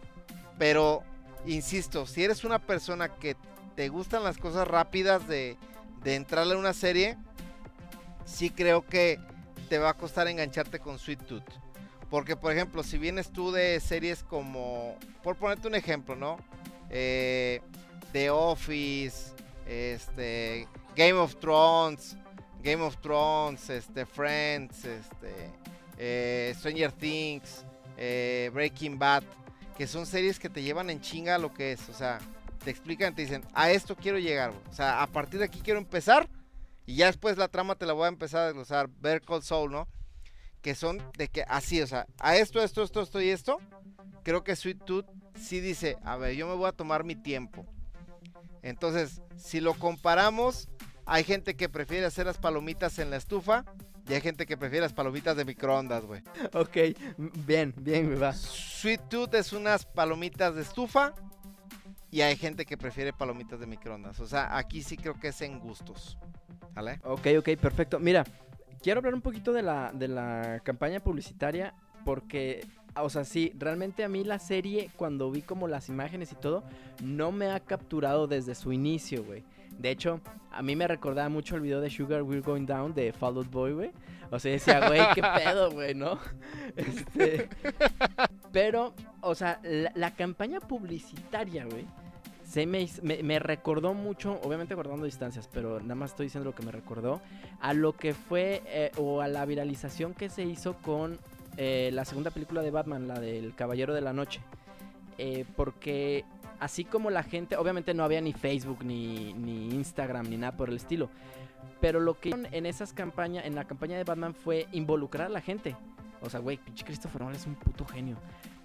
pero insisto, si eres una persona que te gustan las cosas rápidas de, de entrarle a una serie, sí creo que te va a costar engancharte con Sweet Tooth. Porque, por ejemplo, si vienes tú de series como, por ponerte un ejemplo, ¿no? Eh, The Office, este, Game of Thrones, Game of Thrones, este, Friends, este, eh, Stranger Things, eh, Breaking Bad, que son series que te llevan en chinga lo que es, o sea, te explican, te dicen, a esto quiero llegar, o sea, a partir de aquí quiero empezar y ya después la trama te la voy a empezar a desglosar, Ver Call Soul, ¿no? Que son de que así, o sea, a esto, esto, esto, esto y esto, creo que Sweet Tooth sí dice, a ver, yo me voy a tomar mi tiempo. Entonces, si lo comparamos, hay gente que prefiere hacer las palomitas en la estufa y hay gente que prefiere las palomitas de microondas, güey. Ok, bien, bien, me va. Sweet Tooth es unas palomitas de estufa y hay gente que prefiere palomitas de microondas. O sea, aquí sí creo que es en gustos. ¿Vale? Ok, ok, perfecto. Mira, quiero hablar un poquito de la, de la campaña publicitaria porque, o sea, sí, realmente a mí la serie, cuando vi como las imágenes y todo, no me ha capturado desde su inicio, güey. De hecho, a mí me recordaba mucho el video de Sugar We're Going Down de Fall Out Boy, güey. O sea, decía, güey, qué pedo, güey, ¿no? Este, pero, o sea, la, la campaña publicitaria, güey, se me, me recordó mucho, obviamente guardando distancias, pero nada más estoy diciendo lo que me recordó, a lo que fue eh, o a la viralización que se hizo con eh, la segunda película de Batman, la del Caballero de la Noche. Eh, porque así como la gente, obviamente no había ni Facebook, ni, ni Instagram, ni nada por el estilo. Pero lo que en esas campañas, en la campaña de Batman fue involucrar a la gente. O sea, güey, pinche Christopher Nolan es un puto genio.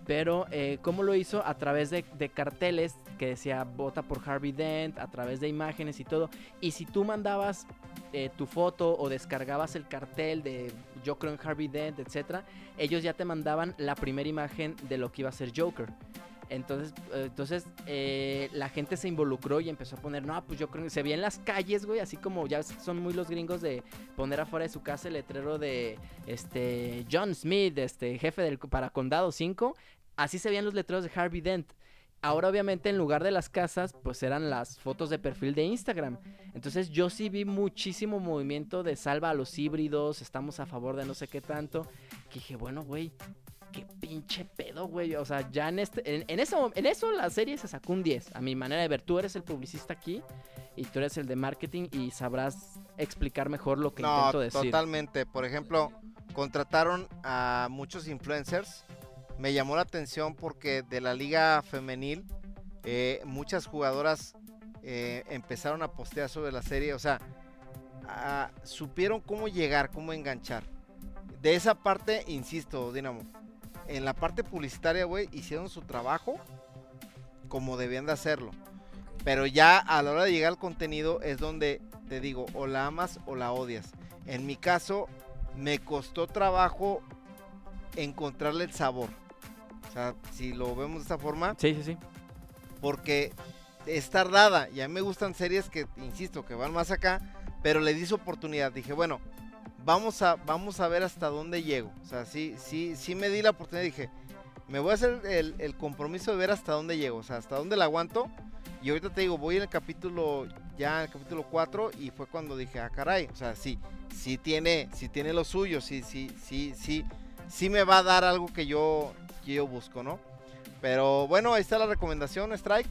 Pero, eh, ¿cómo lo hizo? A través de, carteles que decía vota por Harvey Dent, a través de imágenes y todo. Y si tú mandabas eh, tu foto o descargabas el cartel de yo creo en Harvey Dent, etcétera, ellos ya te mandaban la primera imagen de lo que iba a ser Joker. Entonces, eh, entonces eh, la gente se involucró y empezó a poner, no, pues yo creo que se veía en las calles, güey, así como ya son muy los gringos de poner afuera de su casa el letrero de este John Smith, este jefe del para Condado 5, así se veían los letreros de Harvey Dent. Ahora obviamente en lugar de las casas, pues eran las fotos de perfil de Instagram. Entonces yo sí vi muchísimo movimiento de salva a los híbridos, estamos a favor de no sé qué tanto. Que dije, bueno, güey, qué pinche pedo, güey. O sea, ya en este, en, en eso, en eso la serie se sacó un 10. A mi manera de ver, tú eres el publicista aquí y tú eres el de marketing y sabrás explicar mejor lo que No, intento decir. totalmente. Por ejemplo, contrataron a muchos influencers. Me llamó la atención porque de la liga femenil, eh, muchas jugadoras eh, empezaron a postear sobre la serie. O sea, supieron cómo llegar, cómo enganchar. De esa parte, insisto, Dinamo. En la parte publicitaria, güey, hicieron su trabajo como debían de hacerlo. Pero ya a la hora de llegar al contenido es donde te digo, o la amas o la odias. En mi caso, me costó trabajo encontrarle el sabor. O sea, si lo vemos de esta forma, Sí, sí, sí. porque es tardada. Y a mí me gustan series que, insisto, que van más acá, pero le di su oportunidad. Dije, bueno, vamos a, vamos a ver hasta dónde llego. O sea, sí, sí, sí me di la oportunidad. Dije, me voy a hacer el, el compromiso de ver hasta dónde llego. O sea, hasta dónde la aguanto. Y ahorita te digo, voy en el capítulo, ya en el capítulo 4 y fue cuando dije, ah, caray. O sea, sí, sí tiene, sí tiene lo suyo, sí, sí, sí, sí, sí me va a dar algo que yo, que yo busco, ¿no? Pero bueno, ahí está la recomendación, Strike.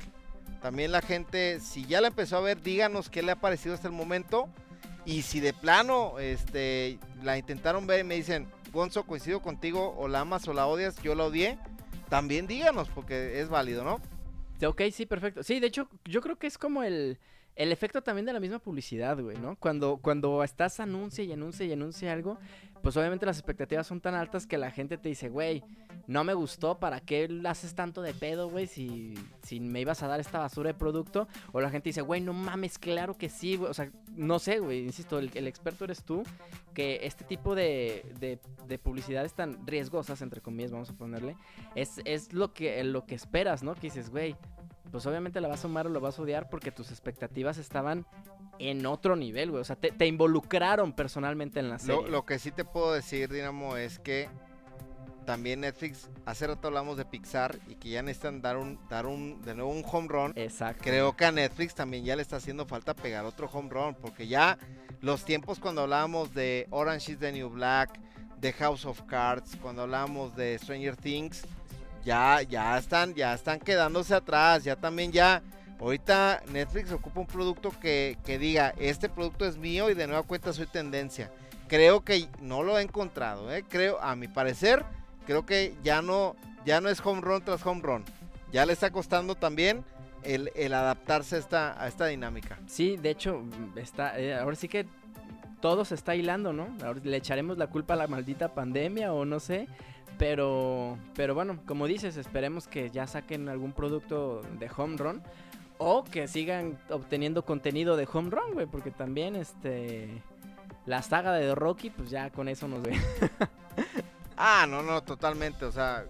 También la gente, si ya la empezó a ver, díganos qué le ha parecido hasta el momento. Y si de plano este, la intentaron ver y me dicen, Gonzo, coincido contigo, o la amas o la odias, yo la odié, también díganos, porque es válido, ¿no? Ok, sí, perfecto. Sí, de hecho, yo creo que es como el, el efecto también de la misma publicidad, güey, ¿no? Cuando, cuando estás anuncia y anuncia y anuncia algo, pues obviamente las expectativas son tan altas que la gente te dice, güey, no me gustó, ¿para qué haces tanto de pedo, güey? Si, si me ibas a dar esta basura de producto. O la gente dice, güey, no mames, claro que sí, güey. O sea, no sé, güey, insisto, el, experto eres tú, que este tipo de, de, de publicidades tan riesgosas, entre comillas, vamos a ponerle, es, es lo, que, lo que esperas, ¿no? Que dices, güey, pues obviamente la vas a amar o la vas a odiar porque tus expectativas estaban en otro nivel, güey. O sea, te, te involucraron personalmente en la serie. Lo, lo que sí te puedo decir, Dinamo, es que también Netflix, hace rato hablamos de Pixar y que ya necesitan dar un, dar un, de nuevo un home run. Exacto. Creo que a Netflix también ya le está haciendo falta pegar otro home run, porque ya los tiempos cuando hablábamos de Orange is the New Black, de House of Cards, cuando hablábamos de Stranger Things, ya, ya están, ya están quedándose atrás, ya también ya, ahorita Netflix ocupa un producto que, que diga, este producto es mío y de nueva cuenta soy tendencia. Creo que no lo he encontrado, ¿eh? creo, a mi parecer, creo que ya no, ya no es home run tras home run. Ya le está costando también el, el adaptarse a esta, a esta dinámica. Sí, de hecho, mm, está, eh, ahora sí que todo se está hilando, ¿no? Ahora le echaremos la culpa a la maldita pandemia o no sé. Pero, pero bueno, como dices, esperemos que ya saquen algún producto de home run. O que sigan obteniendo contenido de home run, güey. Porque también, este... La saga de Rocky, pues ya con eso nos ve. Ah, no, no, totalmente. O sea,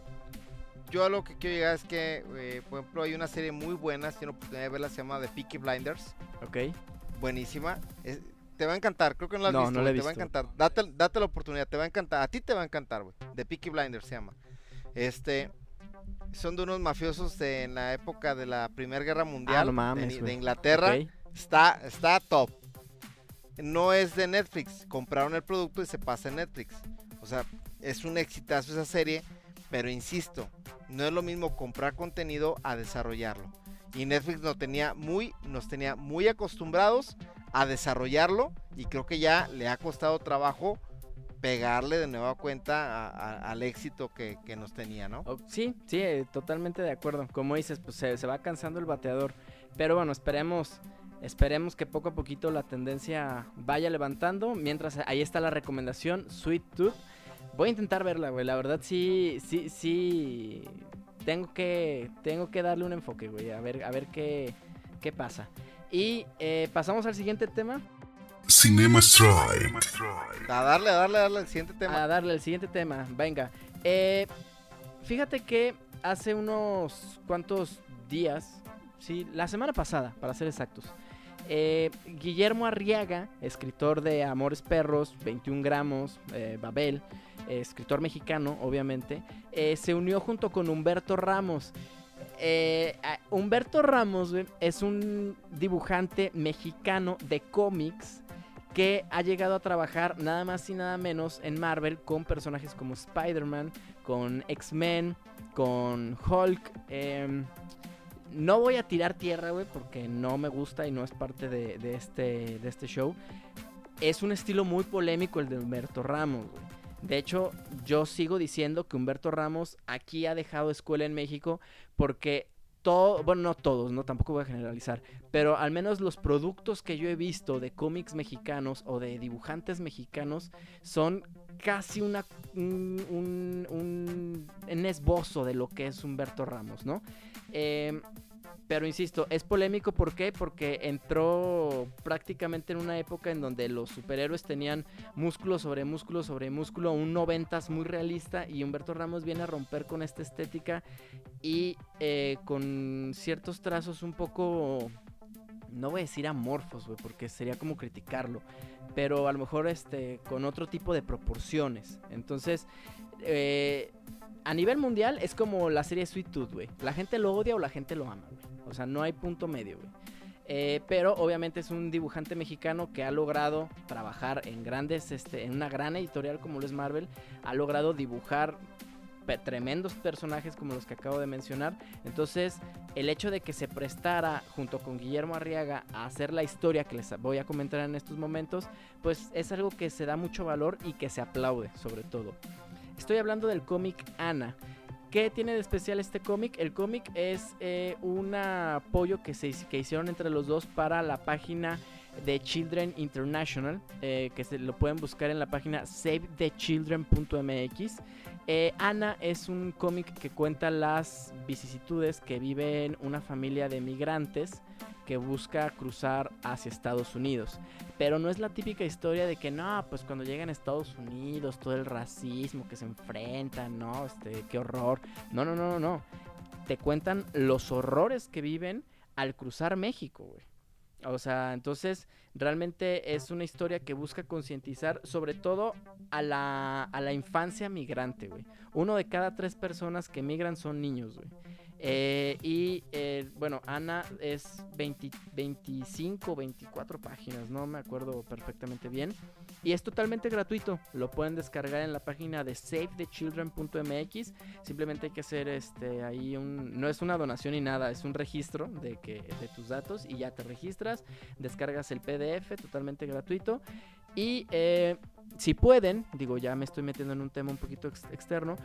yo lo que quiero llegar es que, eh, por ejemplo, hay una serie muy buena, si tiene oportunidad de verla, se llama The Peaky Blinders. ok. Buenísima. Es- te va a encantar, creo que no la has No, visto, no la he te va a visto. encantar. Date, date la oportunidad, te va a encantar. A ti te va a encantar, güey. The Peaky Blinders se llama. Este, son de unos mafiosos de- en la época de la Primera Guerra Mundial Ah, no de mames. Inglaterra. Está, está top. No es de Netflix. Compraron el producto y se pasa en Netflix. O sea, es un exitazo esa serie. Pero insisto, no es lo mismo comprar contenido a desarrollarlo. Y Netflix nos tenía muy, nos tenía muy acostumbrados a desarrollarlo. Y creo que ya le ha costado trabajo pegarle de nueva cuenta a- a- al éxito que, que nos tenía, ¿no? Oh, sí, sí, eh, totalmente de acuerdo. Como dices, pues se, se va cansando el bateador. Pero bueno, esperemos, esperemos que poco a poquito la tendencia vaya levantando. Mientras ahí está la recomendación, Sweet Tooth. Voy a intentar verla, güey. La verdad sí, sí, sí. Tengo que, tengo que darle un enfoque, güey. A ver, a ver qué, qué pasa. Y eh, pasamos al siguiente tema. Cinema Strike. A darle, a darle, a darle al siguiente tema. A darle el siguiente tema, venga. Eh, fíjate que hace unos cuantos días, sí, la semana pasada, para ser exactos, eh, Guillermo Arriaga, escritor de Amores Perros, 21 gramos, eh, Babel, eh, escritor mexicano, obviamente, eh, se unió junto con Humberto Ramos. Eh, Humberto Ramos es un dibujante mexicano de cómics que ha llegado a trabajar nada más y nada menos en Marvel con personajes como Spider-Man, con X-Men, con Hulk. em, no voy a tirar tierra, güey, porque no me gusta y no es parte de, este, de este show. Es un estilo muy polémico el de Humberto Ramos, güey. De hecho, yo sigo diciendo que Humberto Ramos aquí ha dejado escuela en México porque todo, bueno, no todos, no tampoco voy a generalizar, pero al menos los productos que yo he visto de cómics mexicanos o de dibujantes mexicanos son casi una, un, un- un- esbozo de lo que es Humberto Ramos, ¿no? Em, pero insisto, es polémico ¿por qué? Porque entró prácticamente en una época en donde los superhéroes tenían músculo sobre músculo sobre músculo, un noventas muy realista y Humberto Ramos viene a romper con esta estética y eh, con ciertos trazos un poco, no voy a decir amorfos, güey, porque sería como criticarlo, pero a lo mejor este, con otro tipo de proporciones. Entonces, eh, a nivel mundial es como la serie Sweet Tooth, güey. La gente lo odia o la gente lo ama, güey. O sea, no hay punto medio, güey. Eh, pero obviamente es un dibujante mexicano que ha logrado trabajar en grandes, este, en una gran editorial como lo es Marvel, ha logrado dibujar pe- tremendos personajes como los que acabo de mencionar. Entonces, el hecho de que se prestara junto con Guillermo Arriaga a hacer la historia que les voy a comentar en estos momentos, pues es algo que se da mucho valor y que se aplaude, sobre todo. Estoy hablando del cómic Ana. ¿Qué tiene de especial este cómic? El cómic es eh, un apoyo que, se, que hicieron entre los dos para la página de Children International, eh, que se lo pueden buscar en la página savethechildren.mx. Eh, Ana es un cómic que cuenta las vicisitudes que viven una familia de migrantes que busca cruzar hacia Estados Unidos. Pero no es la típica historia de que no, pues cuando llegan a Estados Unidos, todo el racismo que se enfrentan, no, este, qué horror. No, no, no, no, no. Te cuentan los horrores que viven al cruzar México, güey. O sea, entonces realmente es una historia que busca concientizar sobre todo a la, a la infancia migrante, güey. Uno de cada tres personas que migran son niños, güey. Eh, y eh, bueno, Ana es 20 25, 24 páginas, no me acuerdo perfectamente bien. Y es totalmente gratuito. Lo pueden descargar en la página de savethechildren.mx. Simplemente hay que hacer este ahí un. No es una donación ni nada, es un registro de que de tus datos. Y ya te registras. Descargas el PDF totalmente gratuito. Y eh, si pueden, digo, ya me estoy metiendo en un tema un poquito ex- externo.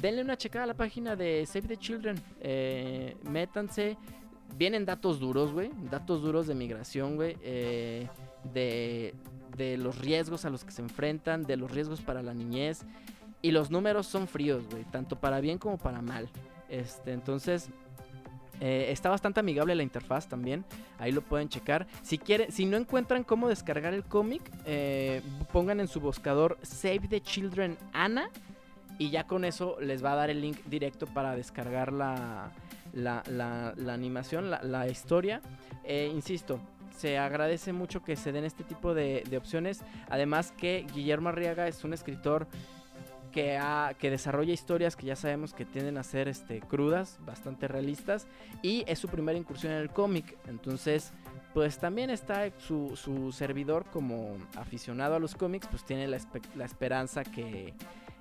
Denle una checada a la página de Save the Children. Eh, métanse. Vienen datos duros, güey. Datos duros de migración, güey. eh, de, de los riesgos a los que se enfrentan. De los riesgos para la niñez. Y los números son fríos, güey. Tanto para bien como para mal. Este, entonces. eh, está bastante amigable la interfaz también. Ahí lo pueden checar. Si quieren, si no encuentran cómo descargar el cómic, pongan en su buscador Save the Children Ana. Y ya con eso les va a dar el link directo para descargar la, la, la- animación, la, historia. Eh, insisto, se agradece mucho que se den este tipo de, opciones. Además que Guillermo Arriaga es un escritor que, ha- que desarrolla historias que ya sabemos que tienden a ser este, crudas, bastante realistas. Y es su primera incursión en el cómic. Entonces, pues también está su, su servidor como aficionado a los cómics, pues tiene la, la esperanza que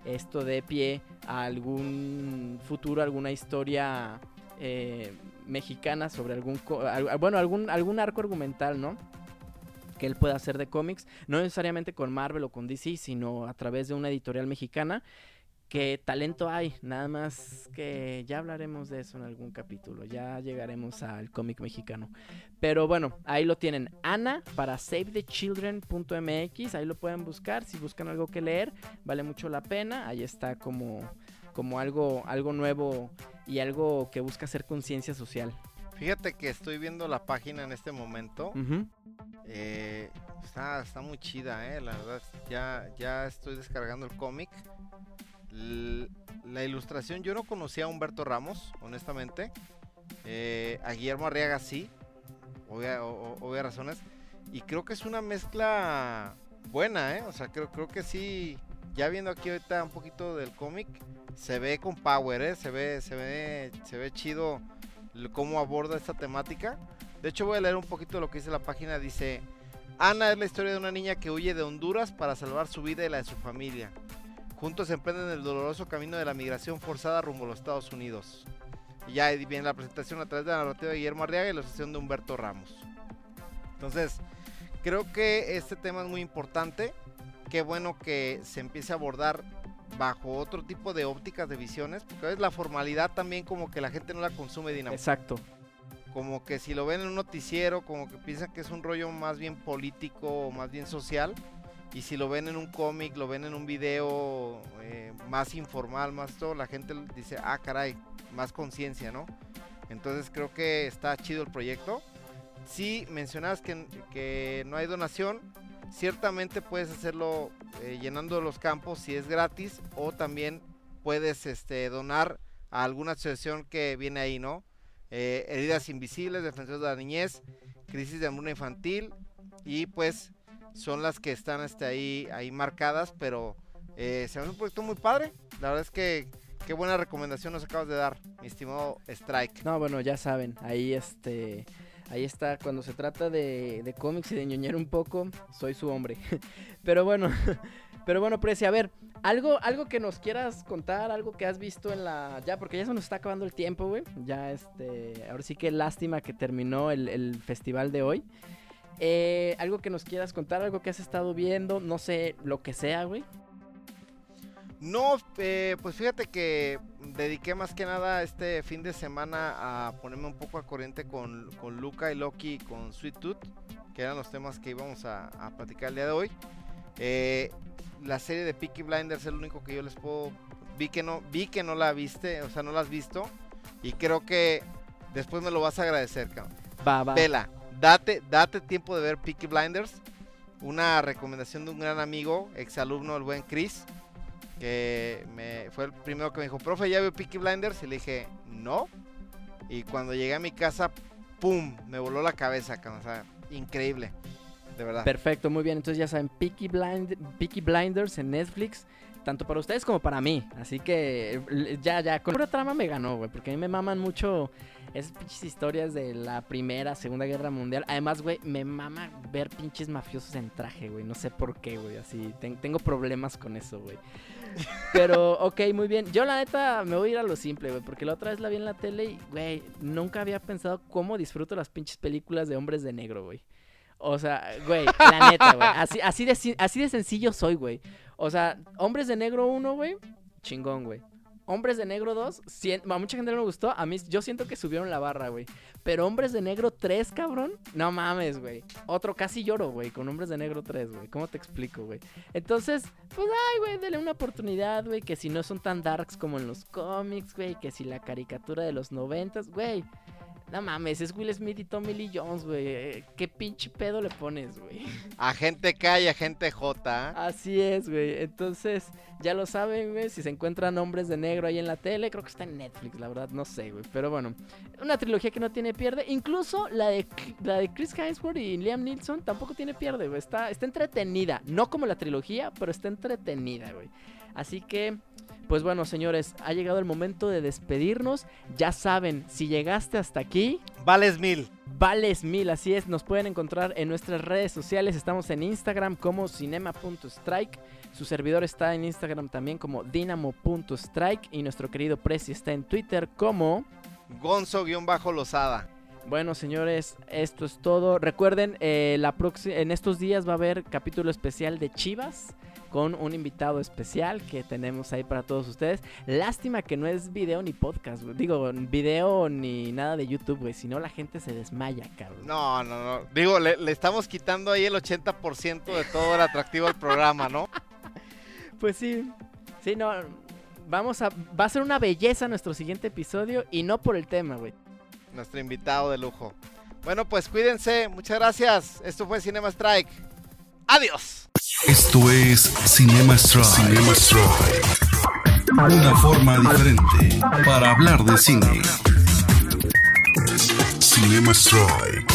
esto dé pie a algún futuro, alguna historia eh, mexicana sobre algún, bueno, algún, algún arco argumental, ¿no? Que él pueda hacer de cómics, no necesariamente con Marvel o con DC, sino a través de una editorial mexicana. Que talento hay, nada más que ya hablaremos de eso en algún capítulo, ya llegaremos al cómic mexicano. Pero bueno, ahí lo tienen. Ana para savethechildren.mx. Ahí lo pueden buscar. Si buscan algo que leer, vale mucho la pena. Ahí está como, como algo, algo nuevo y algo que busca hacer conciencia social. Fíjate que estoy viendo la página en este momento. Ujú. Eh, está, está muy chida, eh. La verdad, ya, ya estoy descargando el cómic. La ilustración, yo no conocía a Humberto Ramos, honestamente. Eh, a Guillermo Arriaga sí, obvia, razones. Y creo que es una mezcla buena, ¿eh? O sea, creo, creo que sí. Ya viendo aquí ahorita un poquito del cómic, se ve con power, ¿eh? Se ve, se ve, se ve chido cómo aborda esta temática. De hecho, voy a leer un poquito lo que dice la página. Dice: Ana es la historia de una niña que huye de Honduras para salvar su vida y la de su familia. Juntos emprenden el doloroso camino de la migración forzada rumbo a los Estados Unidos. Y ya viene la presentación a través de la narrativa de Guillermo Arriaga y la sesión de Humberto Ramos. Entonces, creo que este tema es muy importante. Qué bueno que se empiece a abordar bajo otro tipo de ópticas de visiones, porque a veces la formalidad también como que la gente no la consume dinamo Exacto. como que si lo ven en un noticiero, como que piensan que es un rollo más bien político o más bien social. Y si lo ven en un cómic, lo ven en un video eh, más informal, más todo, la gente dice, ah, caray, más conciencia, ¿no? Entonces creo que está chido el proyecto. Si mencionabas que, que no hay donación, ciertamente puedes hacerlo eh, llenando los campos si es gratis o también puedes este, donar a alguna asociación que viene ahí, ¿no? Eh, heridas invisibles, defensores de la niñez, crisis de hambruna infantil y pues son las que están este, ahí, ahí marcadas, pero eh, se hace un proyecto muy padre. La verdad es que qué buena recomendación nos acabas de dar, mi estimado Strike. No, bueno, ya saben, ahí este. Ahí está, cuando se trata de, de cómics y de ñoñar un poco, soy su hombre. Pero bueno, pero bueno, a ver, algo, algo que nos quieras contar, algo que has visto en la. Ya, porque ya se nos está acabando el tiempo, güey. Ya este. Ahora sí que lástima que terminó el, el festival de hoy. Eh, algo que nos quieras contar, algo que has estado viendo, no sé, lo que sea, güey. No, eh, pues fíjate que dediqué más que nada este fin de semana a ponerme un poco al corriente con, con Luca y Loki y con Sweet Tooth, que eran los temas que íbamos a, a platicar el día de hoy. Eh, la serie de Peaky Blinders es el único que yo les puedo. Vi que no, vi que no la viste, o sea, no la has visto. Y creo que después me lo vas a agradecer, cabrón. Va, va. Vela, date, date tiempo de ver Peaky Blinders. Una recomendación de un gran amigo, exalumno del buen Chris, que me, fue el primero que me dijo, profe, ¿ya vio Peaky Blinders? Y le dije, no. Y cuando llegué a mi casa, ¡pum! Me voló la cabeza. O sea, increíble. De verdad. Perfecto, muy bien. Entonces ya saben, Peaky, Blind, Peaky Blinders en Netflix, tanto para ustedes como para mí. Así que l- ya, ya, con pura trama me ganó, güey, porque a mí me maman mucho esas pinches historias de la Primera, Segunda Guerra Mundial. Además, güey, me mama ver pinches mafiosos en traje, güey. No sé por qué, güey, así. ten- tengo problemas con eso, güey. Pero, ok, muy bien. Yo, la neta, me voy a ir a lo simple, güey, porque la otra vez la vi en la tele y, güey, nunca había pensado cómo disfruto las pinches películas de hombres de negro, güey. O sea, güey, la neta, güey. Así, de, así de sencillo soy, güey. O sea, Hombres de Negro 1, güey, chingón, güey. Hombres de Negro 2, sien- a mucha gente no le gustó. A mí, yo siento que subieron la barra, güey. Pero Hombres de Negro 3, cabrón, no mames, güey. Otro casi lloro, güey, con Hombres de Negro 3, güey. ¿Cómo te explico, güey? Entonces, pues, ay, güey, dele una oportunidad, güey. Que si no son tan darks como en los cómics, güey. Que si la caricatura de los noventas, güey. No mames, es Will Smith y Tommy Lee Jones, güey. Eh, ¿Qué pinche pedo le pones, güey? Agente K y Agente J. Así es, güey. Entonces, ya lo saben, güey. Si se encuentran hombres de negro ahí en la tele, creo que está en Netflix, la verdad, no sé, güey. Pero bueno, una trilogía que no tiene pierde. Incluso la de, la de Chris Hemsworth y Liam Neeson tampoco tiene pierde, güey. Está, está entretenida. No como la trilogía, pero está entretenida, güey. Así que, pues bueno, señores, ha llegado el momento de despedirnos. Ya saben, si llegaste hasta aquí, Vales mil. Vales mil, así es, nos pueden encontrar en nuestras redes sociales, estamos en Instagram como cinema.strike, su servidor está en Instagram también como dinamo.strike y nuestro querido Prezi está en Twitter como... Gonzo-Losada. Bueno, señores, esto es todo. Recuerden, eh, la en estos días va a haber capítulo especial de Chivas con un invitado especial que tenemos ahí para todos ustedes. Lástima que no es video ni podcast, güey. digo, video ni nada de YouTube, güey, si no la gente se desmaya, cabrón. No, no, no. Digo, le, le estamos quitando ahí el 80% de todo el atractivo del programa, ¿no? Pues sí, sí, no. Vamos a. Va a ser una belleza nuestro siguiente episodio y no por el tema, güey. Nuestro invitado de lujo. Bueno, pues cuídense. Muchas gracias. Esto fue Cinema Strike. Adiós. Esto es Cinema Strike. Cinema Strike. Una forma diferente para hablar de cine. Cinema Strike.